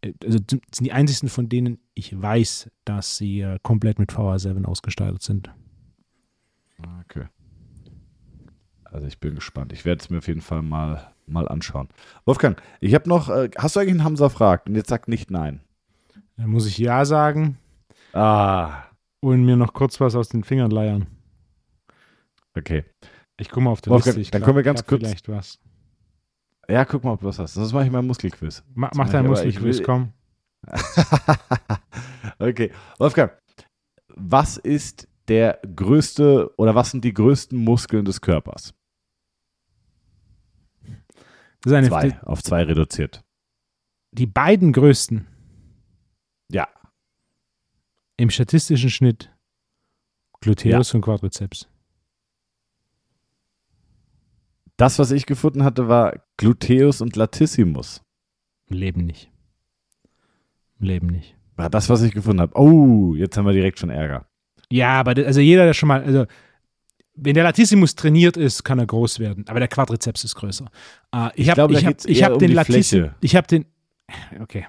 äh, also sind die einzigsten von denen ich weiß, dass sie äh, komplett mit VA7 ausgestattet sind. Okay. Also ich bin gespannt. Ich werde es mir auf jeden Fall mal, mal anschauen. Wolfgang, ich habe noch, äh, hast du eigentlich einen Hamza fragt? Und jetzt sagt nicht nein. Da muss ich Ja sagen Ah, und mir noch kurz was aus den Fingern leiern. okay. Ich gucke mal auf die Wolfgang, Liste. Ich dann glaub, können wir ganz kurz- Vielleicht was. Ja, guck mal, ob du was hast. Sonst mache ich mal einen Muskelquiz. Ma, Das mach dein Muskelquiz, komm. okay. Wolfgang, was ist der größte oder was sind die größten Muskeln des Körpers? Das Zwei. Die, Auf zwei reduziert. die beiden größten Ja. im statistischen Schnitt Gluteus und Quadrizeps. Das, was ich gefunden hatte, war Gluteus und Latissimus. Im Leben nicht. Im Leben nicht. War das, was ich gefunden habe. Oh, jetzt haben wir direkt schon Ärger. Ja, aber das, also jeder, der schon mal, also wenn der Latissimus trainiert ist, kann er groß werden, aber der Quadrizeps ist größer. Äh, ich habe ich hab, ich eher hab um den Latissimus, ich habe den, okay,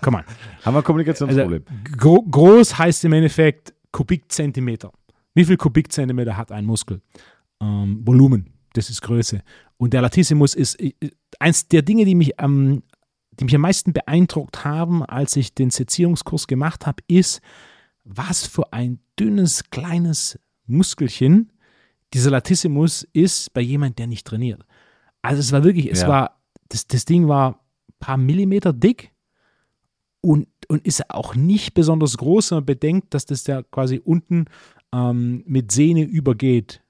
komm on. Haben wir ein Kommunikationsproblem? Gro groß heißt im Endeffekt Kubikzentimeter. Wie viel Kubikzentimeter hat ein Muskel? Ähm, Volumen, das ist Größe. Und der Latissimus ist äh, eins der Dinge, die mich am, die mich am meisten beeindruckt haben, als ich den Sezierungskurs gemacht habe, ist, was für ein dünnes, kleines Muskelchen dieser Latissimus ist bei jemand, der nicht trainiert. Also es war wirklich, es Ja. war, das, das Ding war ein paar Millimeter dick und, und ist auch nicht besonders groß, wenn man bedenkt, dass das ja quasi unten ähm, mit Sehne übergeht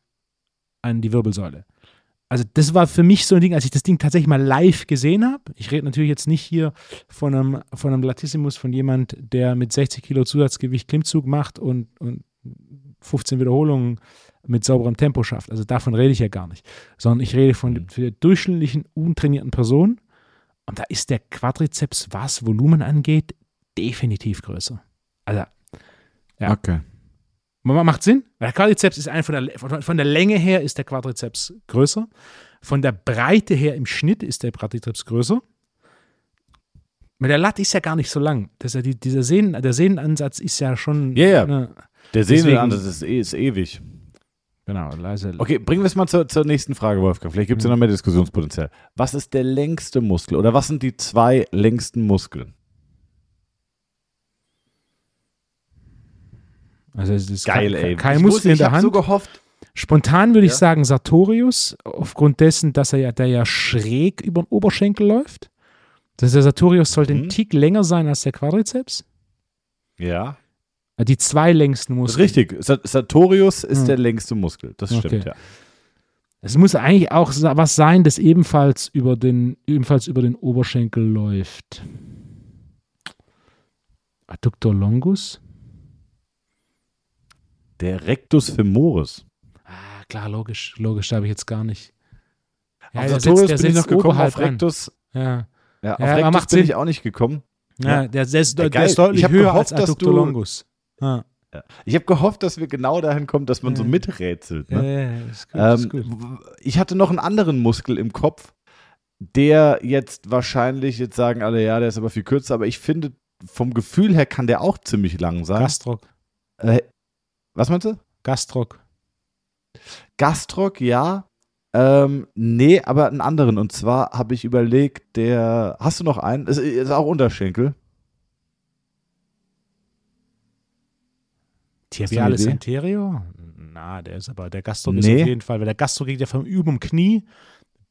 an die Wirbelsäule. Also das war für mich so ein Ding, als ich das Ding tatsächlich mal live gesehen habe. Ich rede natürlich jetzt nicht hier von einem, von einem Latissimus von jemand, der mit 60 Kilo Zusatzgewicht Klimmzug macht und, und 15 Wiederholungen mit sauberem Tempo schafft. Also davon rede ich ja gar nicht. Sondern ich rede von Mhm. der durchschnittlichen, untrainierten Person. Und da ist der Quadrizeps, was Volumen angeht, definitiv größer. Also, Ja. Okay. Ma- Macht Sinn? Weil der Quadrizeps ist einfach von der, von, der Länge her ist der Quadrizeps größer. Von der Breite her im Schnitt ist der Quadrizeps größer. Weil der Lat ist ja gar nicht so lang. Das ja die, dieser Sehnen, der Sehnenansatz ist ja schon. Ja, ja. Ne, Der Sehnenansatz ist, eh- ist ewig. genau, leise. Okay, bringen wir es mal zur, zur nächsten Frage, Wolfgang. Vielleicht gibt es ja noch mehr Diskussionspotenzial. Was ist der längste Muskel oder was sind die zwei längsten Muskeln? Also es ist Geil, kein, ey. kein Ich Muskel wusste- in ich der Hand. so gehofft. Spontan würde ich Ja. sagen Sartorius, aufgrund dessen, dass er ja, der ja schräg über den Oberschenkel läuft. Das heißt, der Sartorius sollte Mhm. ein Tick länger sein als der Quadrizeps. Ja. Die zwei längsten Muskeln. richtig. Sa- Sartorius ist Hm. der längste Muskel. Das stimmt, Okay. ja. Es muss eigentlich auch was sein, das ebenfalls über den, ebenfalls über den Oberschenkel läuft. Adductor longus? Der Rectus femoris. Ah, klar, logisch. Logisch, da habe ich jetzt gar nicht. Ja, auf der Sartorius bin ich noch gekommen, auf Rectus. Ja, ja, auf Ja, Rectus macht bin Sinn. ich auch nicht gekommen. ja. Ja. der, der, ist, Ja, der ist deutlich Ich höher gehofft, als dass Adductor du- longus. Ah. Ich habe gehofft, dass wir genau dahin kommen, dass man so Ja. miträtselt. Ja, Ne? ja, ja, ist gut, Ähm, ich hatte noch einen anderen Muskel im Kopf, der jetzt wahrscheinlich, jetzt sagen alle, ja, der ist aber viel kürzer, aber ich finde, vom Gefühl her kann der auch ziemlich lang sein. Gastrock. Äh, was meinst du? Gastrock. Gastrock, ja. Ähm, nee, aber einen anderen. Und zwar habe ich überlegt, der. Hast du noch einen? Ist, ist auch Unterschenkel. Tibialis anterior? Na, der ist aber, der Gastro ist Nee. auf jeden Fall, weil der Gastro geht ja vom überm Knie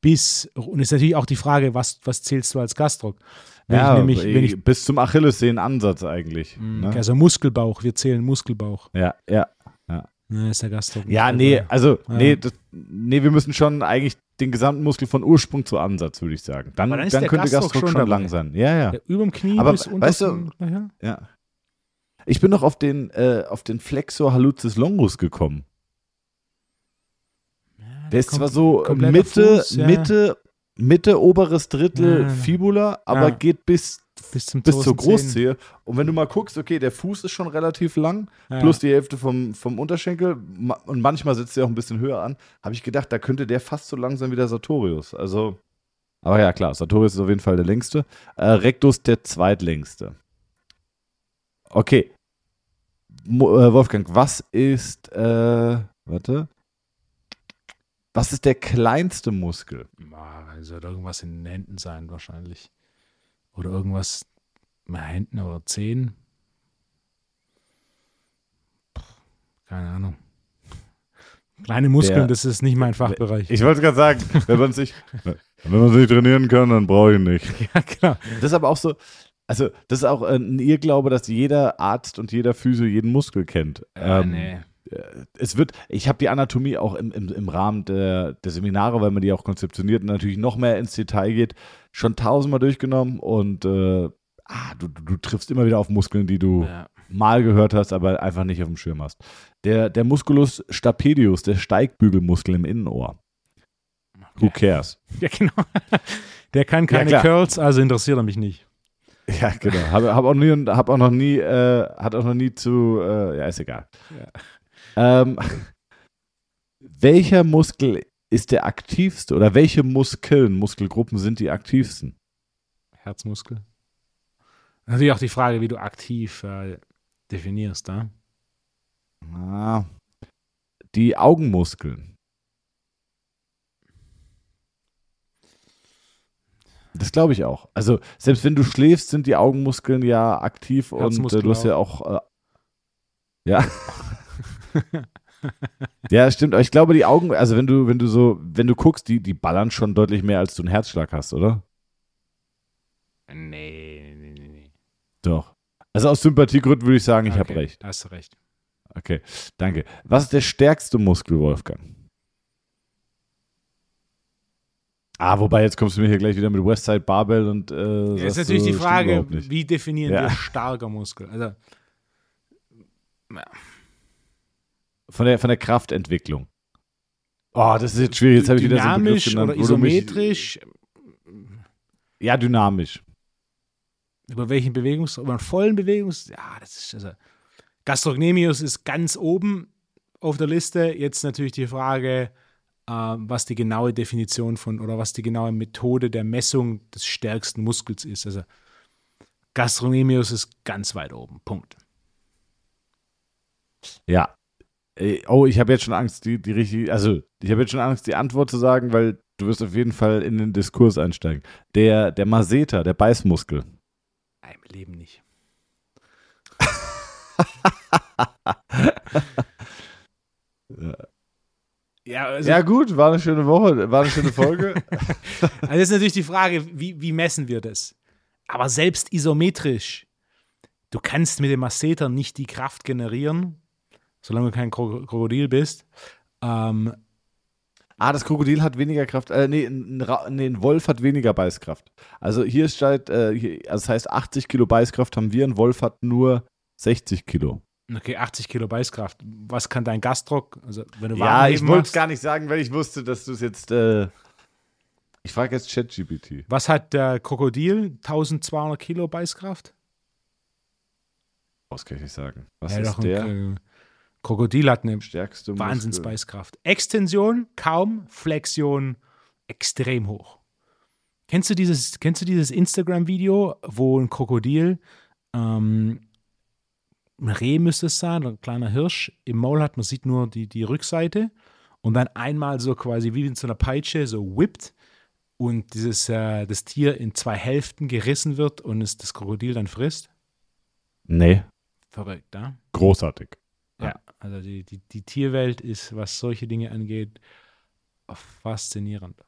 bis, und ist natürlich auch die Frage, was, was zählst du als Gastro? Wenn ja, ich nämlich, wenn ich, bis zum Achillessehnenansatz eigentlich. mh, Ne? also Muskelbauch, wir zählen Muskelbauch. Ja, ja. Ne, ist der Gastro. Ja, nee, also, Ja. nee, das, nee, wir müssen schon eigentlich den gesamten Muskel von Ursprung zu Ansatz, würde ich sagen. Dann, dann dann, ist der könnte Gastroc schon schon, lang sein. Ja, ja. Ja, überm Knie Aber bis unter weißt du- ja. ja. Ich bin noch auf den, äh, auf den Flexor hallucis longus gekommen. Der ist kom- zwar so Mitte, Fuß, ja. Mitte, Mitte, oberes Drittel Ja. Fibula, aber Ja. geht bis, bis zum bis zur. Großzehe. Und wenn du mal guckst, okay, der Fuß ist schon relativ lang, Ja. plus die Hälfte vom, vom Unterschenkel und manchmal sitzt er auch ein bisschen höher an, habe ich gedacht, da könnte der fast so lang sein wie der Sartorius. Also, aber ja, klar, Sartorius ist auf jeden Fall der längste. Äh, Rectus der zweitlängste. Okay. Mo äh, Wolfgang, was ist, äh, warte, was ist der kleinste Muskel? Ah, Sollte irgendwas in den Händen sein, wahrscheinlich. Oder irgendwas mit Händen oder Zehen. Keine Ahnung. Kleine Muskeln, Der- das ist nicht mein Fachbereich. Ich wollte gerade sagen, wenn man sich, wenn man sich trainieren kann, dann brauche ich ihn nicht. ja, genau. Das ist aber auch so, also das ist auch äh, ein Irrglaube, dass jeder Arzt und jeder Physio jeden Muskel kennt. Äh, Ähm, nee. Äh, Es wird, ich habe die Anatomie auch im, im, im Rahmen der, der Seminare, weil man die auch konzeptioniert und natürlich noch mehr ins Detail geht, schon tausendmal durchgenommen und äh, ah, du, du, triffst immer wieder auf Muskeln, die du Ja. mal gehört hast, aber einfach nicht auf dem Schirm hast. Der, der Musculus stapedius, der Steigbügelmuskel im Innenohr. Who cares? ja, genau. Der kann keine klar. Curls, also interessiert er mich nicht. Ja, genau. Habe hab auch, nie, hab auch noch nie, äh, hat auch noch nie zu, äh, ja, ist egal. Ähm, welcher Muskel ist der aktivste oder welche Muskeln, Muskelgruppen sind die aktivsten? Herzmuskel. Natürlich auch die Frage, wie du aktiv äh, definierst, da. Ah, die Augenmuskeln. Das glaube ich auch. Also, selbst wenn du schläfst, sind die Augenmuskeln ja aktiv und äh, du hast ja auch. Äh, ja. ja, stimmt. Aber ich glaube, die Augen, also wenn du, wenn du so, wenn du guckst, die, die ballern schon deutlich mehr, als du einen Herzschlag hast, oder? Nee, nee, nee, nee. Doch. Also aus Sympathiegründen würde ich sagen, ich habe Okay, recht. Hast du recht. Okay, danke. Was ist der stärkste Muskel, Wolfgang? Ah, wobei, jetzt kommst du mir hier gleich wieder mit Westside Barbell und äh, Jetzt ist natürlich die Frage, wie definieren Ja. wir starker Muskel? Also, Von der, von der Kraftentwicklung. Oh, das ist jetzt schwierig. Jetzt habe ich wieder so einen Begriff dynamisch genannt, oder du mich- isometrisch? Ja, dynamisch. Über welchen Bewegungs-, über einen vollen Bewegungs-, ja, das ist, also, Gastrocnemius ist ganz oben auf der Liste. Jetzt natürlich die Frage, äh, was die genaue Definition von oder was die genaue Methode der Messung des stärksten Muskels ist. Also, Gastrocnemius ist ganz weit oben. Punkt. Ja. Oh, ich habe jetzt schon Angst, die, die richtig, also ich habe jetzt schon Angst, die Antwort zu sagen, weil du wirst auf jeden Fall in den Diskurs einsteigen. Der, der Masseter, der Beißmuskel. Nein, Im Leben nicht. ja, also, Ja, gut, war eine schöne Woche, war eine schöne Folge. Also ist natürlich die Frage, wie, wie messen wir das? Aber selbst isometrisch, du kannst mit dem Masseter nicht die Kraft generieren, solange du kein Kro- Krokodil bist. Ähm, Ah, das Krokodil hat weniger Kraft. Äh, nee, ein, nee, ein Wolf hat weniger Beißkraft. Also hier steht, äh, hier, also das heißt 80 Kilo Beißkraft haben wir, ein Wolf hat nur 60 Kilo. okay, 80 Kilo Beißkraft. Was kann dein Gastrock? Also, wenn du Ja, ich wollte es gar nicht sagen, weil ich wusste, dass du es jetzt. Äh, ich frage jetzt ChatGPT. Was hat der Krokodil? 1200 Kilo Beißkraft? Was kann ich nicht sagen? Was Ja, ist ein, der äh, Krokodil hat eine stärkste? Wahnsinnsbeißkraft. Extension kaum, Flexion extrem hoch. Kennst du dieses, kennst du dieses Instagram-Video, wo ein Krokodil, ähm, ein Reh müsste es sein, oder ein kleiner Hirsch, im Maul hat, man sieht nur die, die Rückseite und dann einmal so quasi wie in so einer Peitsche so whippt und dieses, äh, das Tier in zwei Hälften gerissen wird und es das Krokodil dann frisst? Nee, Verrückt, ja? großartig. Ja, also die, die, die Tierwelt ist, was solche Dinge angeht, faszinierend.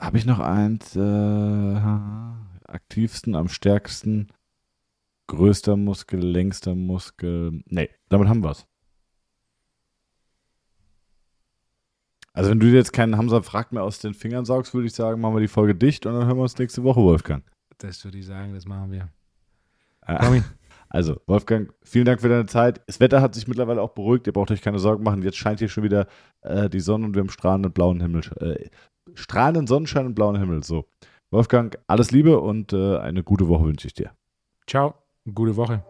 Habe ich noch eins? Äh, aktivsten, am stärksten, größter Muskel, längster Muskel. Nee, damit haben wir es. Also wenn du jetzt keinen Hamza fragt mehr aus den Fingern saugst, würde ich sagen, machen wir die Folge dicht und dann hören wir uns nächste Woche, Wolfgang. Das würde ich sagen, das machen wir. Äh, also, Wolfgang, vielen Dank für deine Zeit. Das Wetter hat sich mittlerweile auch beruhigt. Ihr braucht euch keine Sorgen machen. Jetzt scheint hier schon wieder äh, die Sonne und wir haben strahlenden blauen Himmel. Äh, strahlenden Sonnenschein und blauen Himmel. So. Wolfgang, alles Liebe und äh, eine gute Woche wünsche ich dir. Ciao, gute Woche.